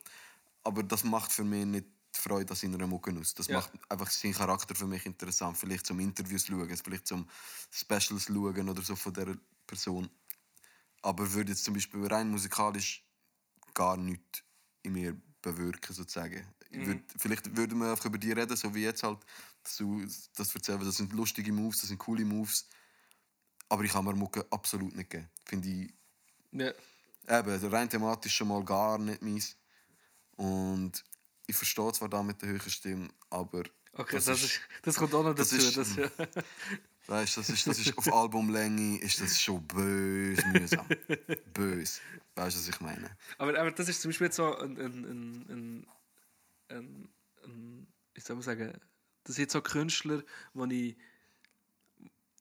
Aber das macht für mich nicht die Freude an seiner Mucke aus. Das Ja. macht einfach seinen Charakter für mich interessant. Vielleicht zum Interviews schauen, vielleicht zum Specials schauen oder so von dieser Person. Aber würde jetzt zum Beispiel rein musikalisch gar nichts in mir bewirken, sozusagen. Ich Würd, vielleicht würden wir einfach über die reden, so wie jetzt halt, dass du das erzählst, das sind lustige Moves, das sind coole Moves. Aber ich kann mir Mucke absolut nicht geben. Finde ich Ja. eben rein thematisch schon mal gar nicht meins. Und ich verstehe zwar da mit der höheren Stimme, aber Okay, das, ist, das kommt auch noch das dazu. ist- Das, ja. weißt, das ist, das ist auf Albumlänge ist das schon böse mühsam. böse. Weißt du, was ich meine? aber, aber das ist zum Beispiel jetzt so ein, ein, ein, ein, ein, ich soll mal sagen, das sind jetzt so Künstler, wo ich,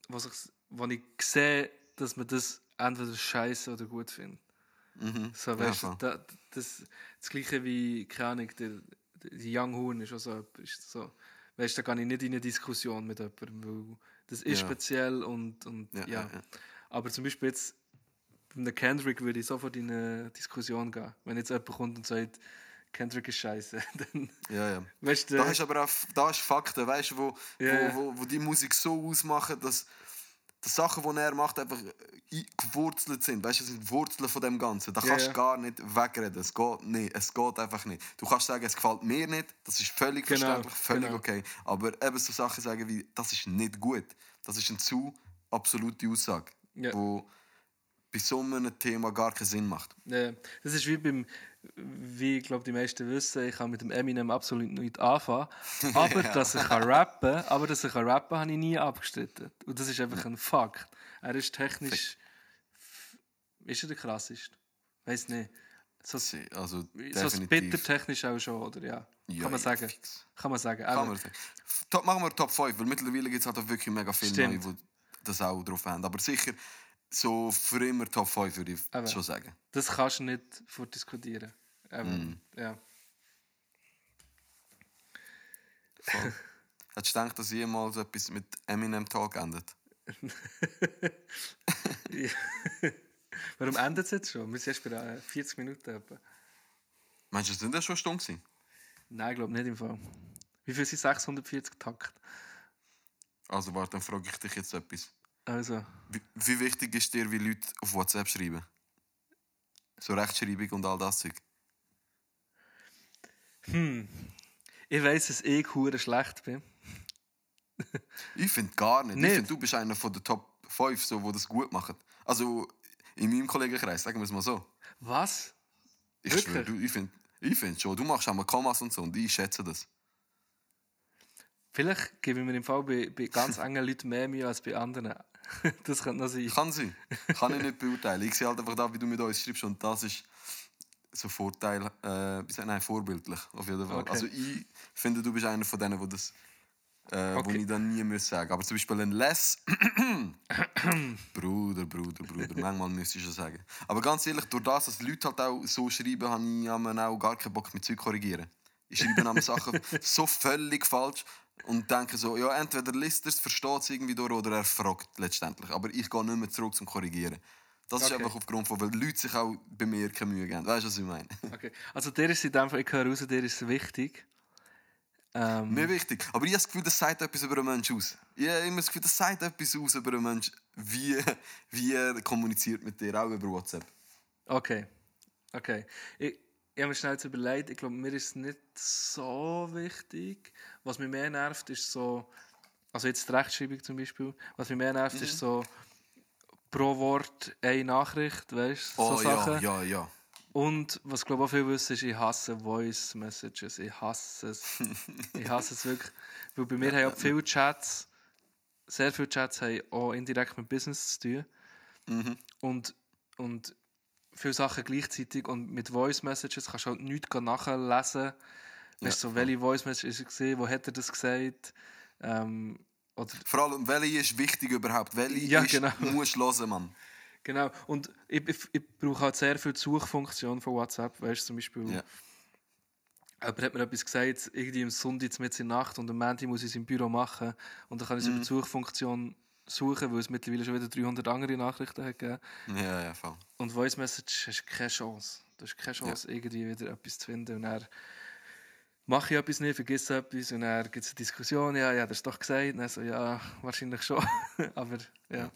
was ich, wo ich sehe, dass man das entweder scheiße oder gut findet. Mhm. So, weißt Ja, du, da, das, das gleiche wie, keine Ahnung, der, der die Young Horn ist auch so. Ist so, weißt du, da gehe ich nicht in eine Diskussion mit jemandem, weil das ist Ja. speziell und, und ja, Ja, ja. Aber zum Beispiel jetzt bei einem Kendrick würde ich sofort in eine Diskussion gehen. Wenn jetzt jemand kommt und sagt, Kendrick ist scheiße, dann Ja, ja. weißt Da hast du aber auch da hast Fakten, weißt du, wo, Ja. wo, wo, wo die Musik so ausmachen, dass, dass Sachen, die er macht, einfach gewurzelt sind. Weißt du, das sind Wurzeln von dem Ganzen. Da kannst du ja. gar nicht wegreden. Es geht nicht. Es geht einfach nicht. Du kannst sagen, es gefällt mir nicht. Das ist völlig Genau, verständlich, völlig genau. okay. Aber eben so Sachen sagen wie, das ist nicht gut. Das ist eine zu absolute Aussage, Ja. wo bei so einem Thema gar keinen Sinn macht. Ja, das ist wie beim, wie ich glaube die meisten wissen, ich kann mit dem Eminem absolut nichts anfangen. Aber dass er kann rappen, aber dass er kann rappen, habe ich nie abgestritten. Und das ist einfach ein Fakt. Er ist technisch, ist er der krasseste? Weiß nicht. So, so Also bitter definitiv. technisch auch schon, oder ja? Ja, kann man ja, sagen. fix. Kann man sagen. Kann man sagen. Top, machen wir Top 5, weil mittlerweile gibt es halt auch wirklich mega viele Stimmt. neue, die das auch drauf haben. Aber sicher, so für immer Top 5 würde ich Aber- schon sagen. Das kannst du nicht vordiskutieren. Mm. Ähm, Ja. Voll. Hättest du gedacht, dass jemals etwas mit Eminem Talk endet? Warum endet es jetzt schon? Wir sind erst bei äh, 40 Minuten. Etwa. Meinst du, das sind das schon Stunden gewesen? Nein, ich glaube nicht im Fall. Wie viel sind 640 Takt? Also warte, dann frage ich dich jetzt etwas. Also, Wie, wie wichtig ist dir, wie Leute auf WhatsApp schreiben? So Rechtschreibung und all das Zeug. ich weiss, dass ich hure schlecht bin. Ich finde gar nicht. Nicht? Ich finde, du bist einer von den Top 5, so, die das gut machen. Also in meinem Kollegenkreis, sagen wir es mal so. Was? Ich Wirklich? schwöre, du, ich finde ich find schon, du machst auch mal Kommas und so und ich schätze das. Vielleicht gebe ich mir im Fall bei, bei ganz engen Leuten mehr Mühe als bei anderen. das könnte noch sein. Kann sein. Kann ich nicht beurteilen. Ich sehe halt einfach da, wie du mit uns schreibst und das ist so Vorteil, äh, nein, vorbildlich auf jeden Fall. Okay. Also ich finde, du bist einer von denen, wo das äh, wo Okay. ich dann nie muss sagen. Aber zum Beispiel ein Les, Bruder, Bruder, Bruder, manchmal müsste ich schon sagen. Aber ganz ehrlich, durch das, dass die Leute halt auch so schreiben, habe ich auch gar keinen Bock mit Zeug korrigieren. Ich schreibe dann Sachen so völlig falsch und denke so, ja, entweder liest er es, versteht es irgendwie durch oder er fragt letztendlich. Aber ich gehe nicht mehr zurück zum Korrigieren. Das ist Okay. einfach aufgrund von, weil Leute sich auch bei mir keine Mühe geben. Weißt du, was ich meine? Okay. Also, dir ist in dem Fall, ich höre raus, dir ist es wichtig. Ähm, Mir wichtig. Aber ich habe das Gefühl, das sagt etwas über einen Menschen aus. Ich habe immer das Gefühl, das sagt etwas aus über einen Menschen, wie, wie er kommuniziert mit dir, auch über WhatsApp. Okay. Okay. Ich, ich habe mir schnell jetzt überlegt, ich glaube, mir ist es nicht so wichtig. Was mich mehr nervt, ist so, also jetzt die Rechtschreibung zum Beispiel, was mich mehr nervt, Mhm. ist so pro Wort eine Nachricht, weißt du, Oh so Sachen. ja, ja, ja. Und was glaube ich auch viel wissen, ist, ich hasse Voice Messages. Ich hasse es. ich hasse es wirklich. Weil bei mir haben auch viele Chats, sehr viele Chats haben auch indirekt mit Business zu tun. Mhm. Und, und viele Sachen gleichzeitig. Und mit Voice Messages kannst du halt nichts nachlesen. Weißt du, so, welche Voice Message ist gesehen, wo hat er das gesagt? Ähm, oder Vor allem, welche ist wichtig überhaupt? Welche Ja, ist, genau. musst du hören, Mann. Genau, und ich, ich, ich brauche halt sehr viel die Suchfunktion von WhatsApp, weißt du, zum Beispiel. Ja. Jemand hat mir etwas gesagt, irgendwie am Sonntag mit in der Nacht und am Montag muss ich es im Büro machen und dann kann ich es über die Suchfunktion suchen, weil es mittlerweile schon wieder 300 andere Nachrichten hat gegeben. Ja, ja, voll. Und Voice Message hast du keine Chance. Du hast keine Chance, irgendwie wieder etwas zu finden und dann mache ich etwas nicht, vergesse etwas und dann gibt es eine Diskussion, ja, ja, das ist doch gesagt. Und dann so, ja, wahrscheinlich schon, aber ja.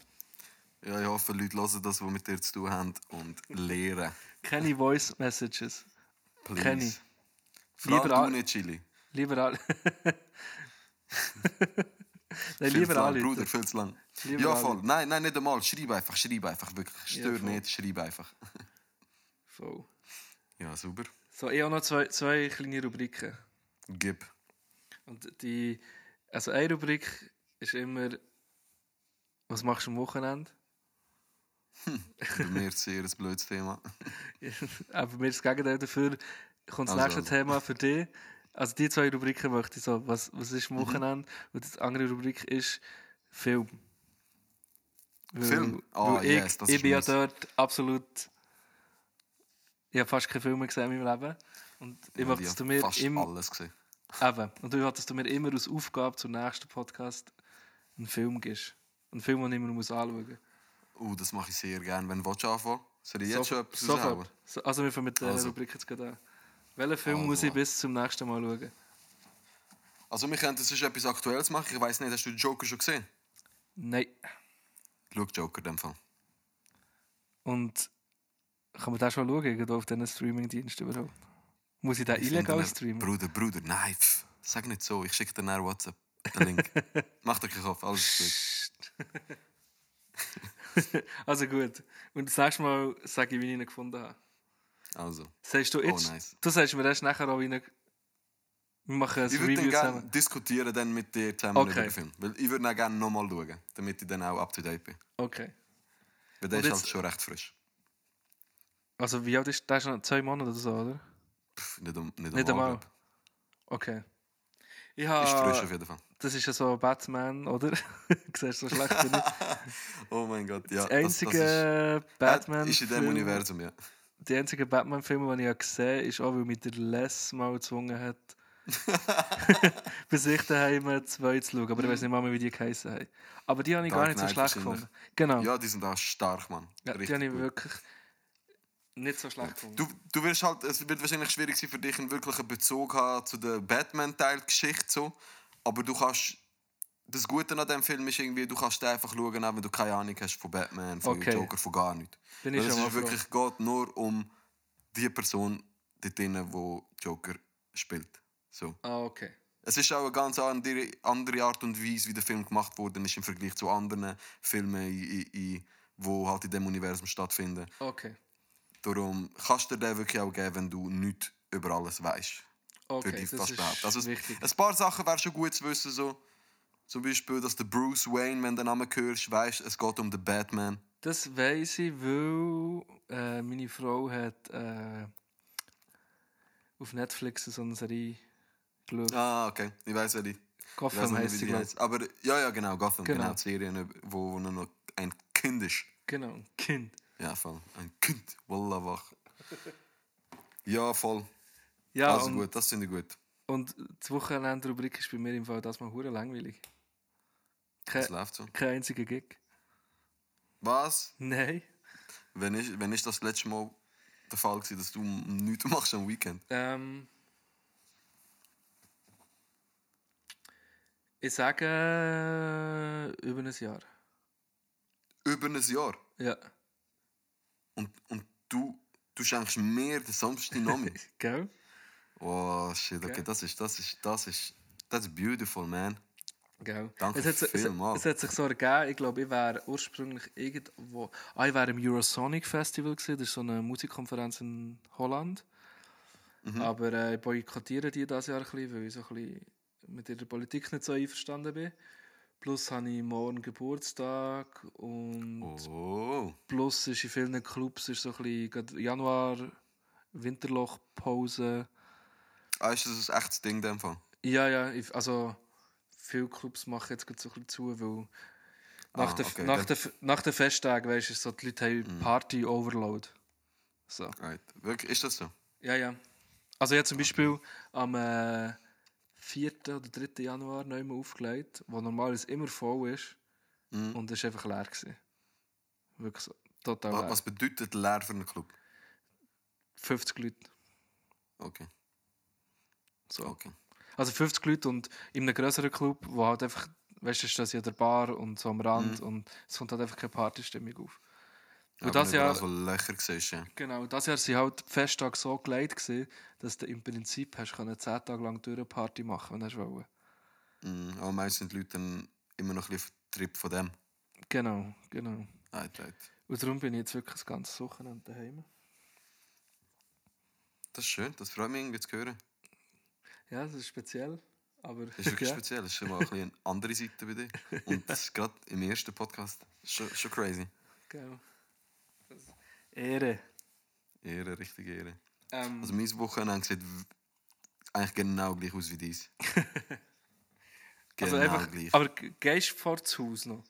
Ja, ich hoffe, Leute hören das, was mit dir zu tun haben und lehren. Keine Voice Messages. Please. Vor allem Lieber du nicht, Chili. Lieber alle. Nein, Viel lieber lang, alle. Bruder, viel zu lang. Lieber ja, voll. Nein, nein, nicht einmal. Schreib einfach, schreib einfach. Wirklich. Stör voll. nicht, schreib einfach. Voll. Ja, super. So, ich habe noch zwei, zwei kleine Rubriken. Gib. Und die, also eine Rubrik ist immer, was machst du am Wochenende? Bei mir sehr ein blödes Thema. Aber mir ist das Gegenteil dafür, kommt das Also, nächste also. Thema für dich. Also die zwei Rubriken möchte ich so, was, was ist am Mhm. Wochenende? Und die andere Rubrik ist Film. Weil, Film? Ah, ich, yes, ich ist bin ja dort absolut... Ich habe fast keine Filme gesehen in meinem Leben. Und ich Ja, ich dass du mir fast immer... alles gesehen. Eben. Und ich will, dass du mir immer als Aufgabe zum nächsten Podcast einen Film gibst. Einen Film, den ich immer muss anschauen muss. Uh, das mache ich sehr gerne. Wenn du anfangen Soll ich jetzt schon etwas? So, also wir fangen mit der Also. Rubrik jetzt gerade an. Welchen Film Also. muss ich bis zum nächsten Mal schauen? Also wir könnten sonst etwas Aktuelles machen. Ich weiss nicht, hast du den Joker schon gesehen? Nein. Schau Joker in dem Fall. Und kann man den schon schauen, irgendwo auf diesen Streamingdienst überhaupt? Muss ich den Ich illegal streamen? Bruder, Bruder, nein, sag nicht so. Ich schicke dir nach WhatsApp den Link. Mach dir keinen Kopf, alles gut. Also gut. Und das nächste Mal sage ich, wie ich ihn gefunden habe. Also, Sagst du jetzt? nice. Du sagst mir erst nachher auch, wie ich... Wir machen ein ich würde Review dann gerne zusammen. diskutieren dann mit dir zusammen Okay. über den Film. Weil ich würde ihn gerne nochmal schauen, damit ich dann auch up to date bin. Okay. Weil der Und ist jetzt- halt schon recht frisch. Also wie alt ist der? schon zwei Monate oder so, oder? Pff, nicht, um, nicht, Nicht einmal. Okay. Ich Ist habe... frisch auf jeden Fall. Das ist ja so Batman, oder? du siehst so schlecht bin ich. Oh mein Gott, ja. Das einzige das, Batman. ist, äh, ist in dem Universum, ja. Die einzige Batman-Filme, die ich gesehen habe, ist auch, weil mich der Les mal gezwungen hat, bei sich daheim zwei zu schauen. Aber ich weiß nicht mal mehr, wie die geheißen haben. Aber die habe ich gar Dark nicht so schlecht gefunden. Genau. Ja, Ja, die sind auch stark, Mann. die Richtig habe ich gut. wirklich. nicht so schlecht gefunden. Du, du wirst halt, es wird wahrscheinlich schwierig sein für dich, einen wirklichen Bezug haben zu der Batman-Teil-Geschichte so. Aber du kannst. Das Gute an dem Film ist irgendwie, du kannst einfach schauen, auch wenn du keine Ahnung hast von Batman, von Okay. Joker, von gar nichts. Bin ich es ist wirklich geht nur um die Person dort drinnen, die Joker spielt. So. Ah, okay. Es ist auch eine ganz andere, andere Art und Weise, wie der Film gemacht worden ist im Vergleich zu anderen Filmen, in, in, die halt in dem Universum stattfinden. Okay. Darum kannst du dir den wirklich auch geben, wenn du nichts über alles weißt. Okay, das ist behaupten. Also, es- wichtig. ein paar Sachen wäre schon gut zu wissen. So. Zum Beispiel, dass der Bruce Wayne, wenn du den Namen hörst, weißt, es geht um den Batman. Das weiss ich, weil äh, meine Frau hat äh, auf Netflix so eine Serie geschaut. Ah, okay. Ich weiß, wer die. Gotham wie sie, heißt. Aber ja, ja, genau, Gotham. Genau. Genau, die Serie, wo, wo nur noch ein Kind ist. Genau, ein Kind. Ja, voll. Ein Kind. Wallah, wach. Ja, voll. Ja, also und, gut, das finde ich gut. und die Wochenendrubrik ist bei mir im Fall das mal hure langweilig. Das Kein, läuft so. kein einziger Gig. Was? Nein. Wenn ist, wenn ist das letzte Mal der Fall gewesen, dass du nichts machst am Weekend? Ähm, ich sage äh, über ein Jahr. Über ein Jahr. Ja. Und, und du, du schenkst mir den Samstag. Gell? Oh, shit, okay, Gell? das ist, das ist, das ist, that's beautiful, man. Gell. Danke es hat, es, vielmals. es hat sich so ergeben, ich glaube, ich wäre ursprünglich irgendwo. Ah, ich wäre im Eurosonic Festival gewesen, das ist so eine Musikkonferenz in Holland. Mhm. Aber äh, ich boykottiere die dieses Jahr ein bisschen, weil ich so ein bisschen mit ihrer Politik nicht so einverstanden bin. Plus habe ich morgen Geburtstag und Oh. plus ist in vielen Clubs ist so ein bisschen Januar Winterlochpause. Ah, ist das ein echtes Ding in dem Fall? Ja, ja, ich- also viele Clubs machen jetzt gerade so ein bisschen zu, weil nach, Ah, der, okay, nach, der, nach den Festtagen, weißt du, so, die Leute haben Party-Overload. So. Right. Wirklich, ist das so? Ja, ja. Also ich habe zum Beispiel am äh, 4. oder 3. Januar neu mal aufgelegt, wo normalerweise immer voll ist Mhm. und es war einfach leer. Gewesen. Wirklich so, total leer. Was bedeutet leer für einen Club? 50 Leute. Okay. So. okay. Also 50 Leute und in einem größeren Club, wo halt einfach, weißt du, ist das ja der Bar und so am Rand und es kommt halt einfach keine Partystimmung auf. Und Aber das Jahr, so Löcher siehst, ja. genau, das Jahr sind halt die Festtage so gelegt gewesen, dass du im Prinzip hast können 10 Tage lang durch eine Party machen, wenn du wollen. Mhm. Aber meistens sind die Leute dann immer noch ein bisschen Trip von dem. Genau, genau. Right, right. Und darum bin ich jetzt wirklich das ganze Wochenende daheim. Das ist schön, das freut mich irgendwie zu hören. Ja, das ist speziell, aber Das ist wirklich ja, speziell, das ist schon mal ein eine andere Seite bei dir. Und das ist gerade im ersten Podcast schon, schon crazy. genau. Ehre. Ehre, richtig Ehre. Ähm, Also mein Wochenende sieht eigentlich genau gleich aus wie dies. also Genau einfach, gleich. aber ge- gehst du vor das Haus noch?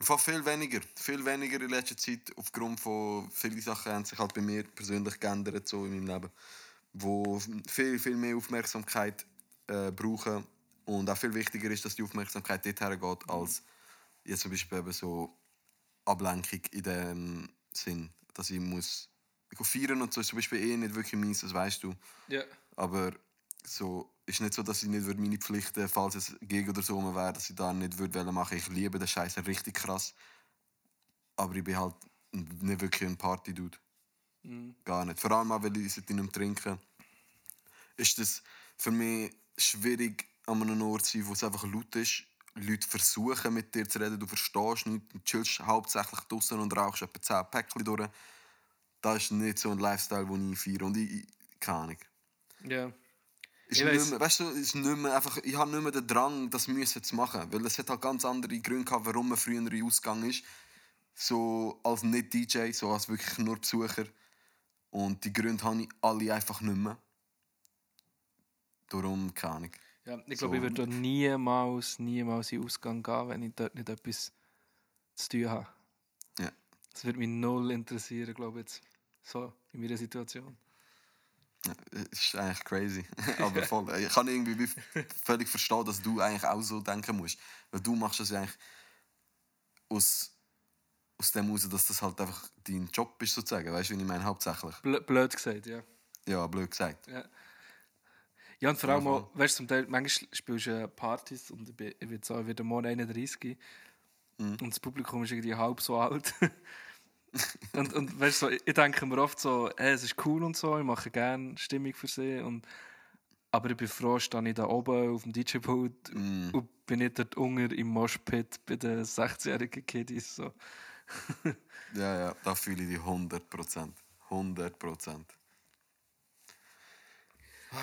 Im Fall viel weniger. Viel weniger in letzter Zeit. Aufgrund von vielen Sachen haben sich halt bei mir persönlich geändert so in meinem Leben. Wo viel, viel mehr Aufmerksamkeit äh, brauchen. Und auch viel wichtiger ist, dass die Aufmerksamkeit dorthin geht, als jetzt zum Beispiel eben so Ablenkung in dem Sinn. Dass ich muss. Feiern und so ist zum Beispiel eh nicht wirklich meins, das weißt du. Ja. Aber so ist nicht so, dass ich nicht meine Pflichten, falls es gegen oder so wäre, dass ich da nicht würde machen. Ich liebe den Scheiß richtig krass. Aber ich bin halt nicht wirklich ein Party-Dude. Gar nicht. Vor allem auch, weil ich seit ich nicht mehr trinke, ist es für mich schwierig, an einem Ort zu sein, wo es einfach laut ist. Leute versuchen mit dir zu reden, du verstehst nichts, du chillst hauptsächlich draußen und rauchst etwa 10 Päckchen durch. Das ist nicht so ein Lifestyle, den ich feiere. Und ich, ich keine Ahnung. Ja. Ist Ich nicht mehr, weißt du, ist nicht mehr einfach, ich habe nicht mehr den Drang, das müssen zu machen. Weil es hat halt ganz andere Gründe gehabt, warum man früher ausgegangen ist. So als nicht DJ, so als wirklich nur Besucher. Und die Gründe habe ich alle einfach nicht mehr. Darum keine Ahnung. Ja, ich So. glaube, ich würde niemals, niemals in den Ausgang gehen, wenn ich dort nicht etwas zu tun habe. Ja. Das würde mich null interessieren, glaube ich, jetzt. So, in meiner Situation. Ja, ist eigentlich crazy. Aber voll. Ich kann irgendwie wie völlig verstehen, dass du eigentlich auch so denken musst. Weil du machst das ja eigentlich aus aus dem heraus, dass das halt einfach dein Job ist, sozusagen. Weißt du, wie ich meine, hauptsächlich. Blö blöd gesagt, ja. Ja, blöd gesagt. Ja, ja und vor allem auch, weißt du, zum Teil, manchmal spielst du Partys und ich, bin, ich bin so, ich werde morgen 31 Mhm. und das Publikum ist irgendwie halb so alt. und, und weißt du, so, ich denke mir oft so, hey, es ist cool und so, ich mache gerne Stimmung für sie. Und, aber ich bin froh, stehe ich da oben auf dem DJ-Pult Mhm. und bin nicht dort unten im Moshpit bei den 16-jährigen Kiddies. So. Ja, ja, da fühle ich dich 100%. 100%.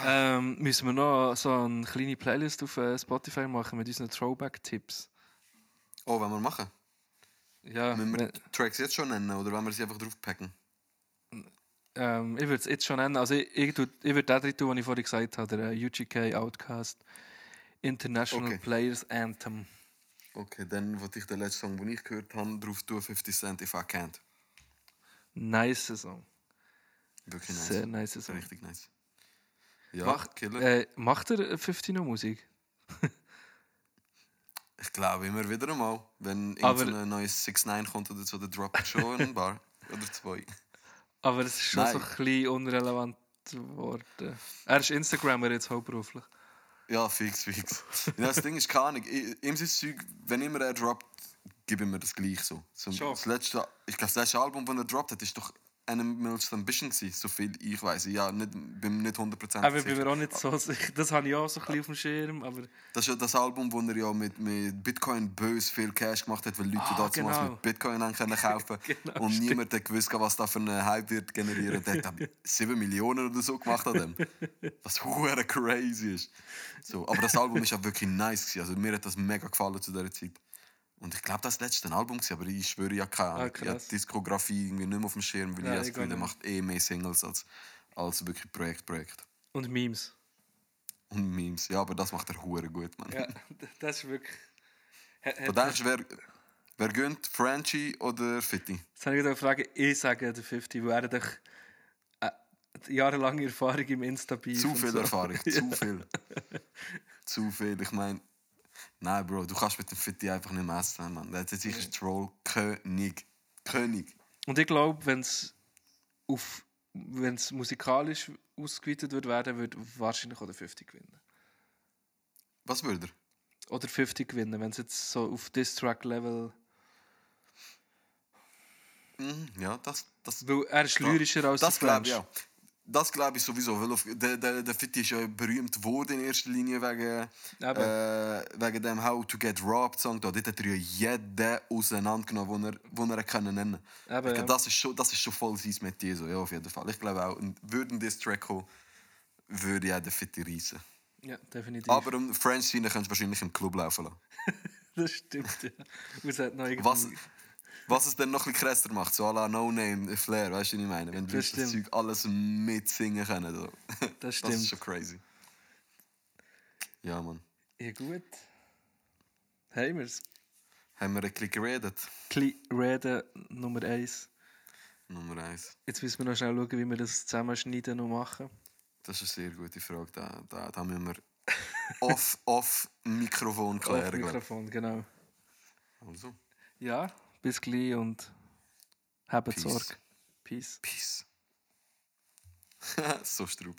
Ähm, müssen wir noch so eine kleine Playlist auf äh, Spotify machen mit unseren Throwback-Tipps? Oh, wollen wir machen? Ja, Müssen wir wenn- die Tracks jetzt schon nennen oder wollen wir sie einfach draufpacken? Ähm, ich würde es jetzt schon nennen. Also ich, ich, tu- ich würde den tun, den ich vorhin gesagt habe, der äh, UGK Outcast International Okay. Players Anthem. Okay, dann wollte ich den letzten Song, den ich gehört habe, drauf tun, 50 Cent If I Can't. Nice Song. Wirklich nice. Sehr nice Song. Richtig nice. Ja, Mach, Killer. äh, macht er äh, 50 noch Musik? Ich glaube immer wieder einmal, wenn irgendein neues 6 9 kommt oder so, dann droppt schon ein Bar oder zwei. Aber es ist schon Nein. so ein bisschen unrelevant geworden. Er ist Instagrammer jetzt hauptberuflich. Ja, fix, fix. ja, das Ding ist keine Ahnung. Ihm sein Zeug, wenn immer er droppt, gebe ich mir das gleich so. so Schon. das letzte, ich glaube, das letzte Album, das er droppt hat, ist doch Animals Ambition gewesen, so viel ich weiß. Ja, nicht, bin nicht 100% Aber ich sicher. bin mir auch nicht so sicher. Das habe ich auch so ein bisschen auf dem Schirm. Aber Das ist ja das Album, wo er ja mit, mit Bitcoin bös viel Cash gemacht hat, weil Leute Ah, damals genau. mit Bitcoin haben können kaufen Genau, und stimmt. niemand hat gewusst, was da für einen Hype wird generieren. Der hat 7 Millionen oder so gemacht an dem. Was crazy ist. So, aber das Album ist ja wirklich nice gewesen. Also mir hat das mega gefallen zu dieser Zeit. Und ich glaube, das war das letzte Album, aber ich schwöre ja keine Ahnung. Ah, ich habe Diskografie irgendwie nicht mehr auf dem Schirm, weil Ja, ich das Gefühl, der macht eh mehr Singles als, als wirklich Projekt, Projekt. Und Memes. Und Memes. Ja, aber das macht er hure gut, man. Ja, das ist wirklich. Hat- denkst du, wer, wer gönnt? Frenchie oder Fitti? Jetzt habe ich gerade fragen, ich sage der 50, weil er doch äh, jahrelange Erfahrung im Insta-Beef Zu viel so. Erfahrung, zu viel. zu viel. Ich meine, nein, Bro, du kannst mit dem Fitti einfach nicht messen, Mann. Der jetzt sicher Troll König. König. Und ich glaube, wenn es auf wenn es musikalisch ausgeweitet wird werden, würde wahrscheinlich auch der 50 gewinnen. Was würde er? Oder 50 gewinnen, wenn es jetzt so auf Diss-Track-Level... Mhm, ja, das, das, Weil er ist lyrischer als das der glaube ich French. Das glaube ich sowieso, weil auf, der, der, der Fitti ist ja berühmt geworden in erster Linie wegen, äh, wegen dem How to Get Robbed Song. Da. Dort hat er ja jeden auseinandergenommen, den er, er können nennen ich ja. das, ist schon, das ist schon voll sein Metier, so, ja, auf jeden Fall. Ich glaube auch, und würde ein Diss-Track kommen, würde ich auch den Fitti reissen. Ja, definitiv. Aber um French Scene kannst du wahrscheinlich im Club laufen lassen. das stimmt, ja. Was, was es dann noch ein bisschen krasser macht, so à la No Name, Flair, weißt du, was ich meine? Wenn die Das das. Zeug alles mitsingen können. So. Das Das stimmt. ist schon crazy. Ja, Mann. Ja, gut. Haben wir es. Haben wir ein bisschen geredet? Reden Nummer 1. Nummer eins. Jetzt müssen wir noch schnell schauen, wie wir das zusammenschneiden und machen. Das ist eine sehr gute Frage. Da, da, da müssen wir off, off Mikrofon klären. glaub Mikrofon, genau. Also, Ja, bis gleich und habt. Sorge. Peace. Peace. so strub.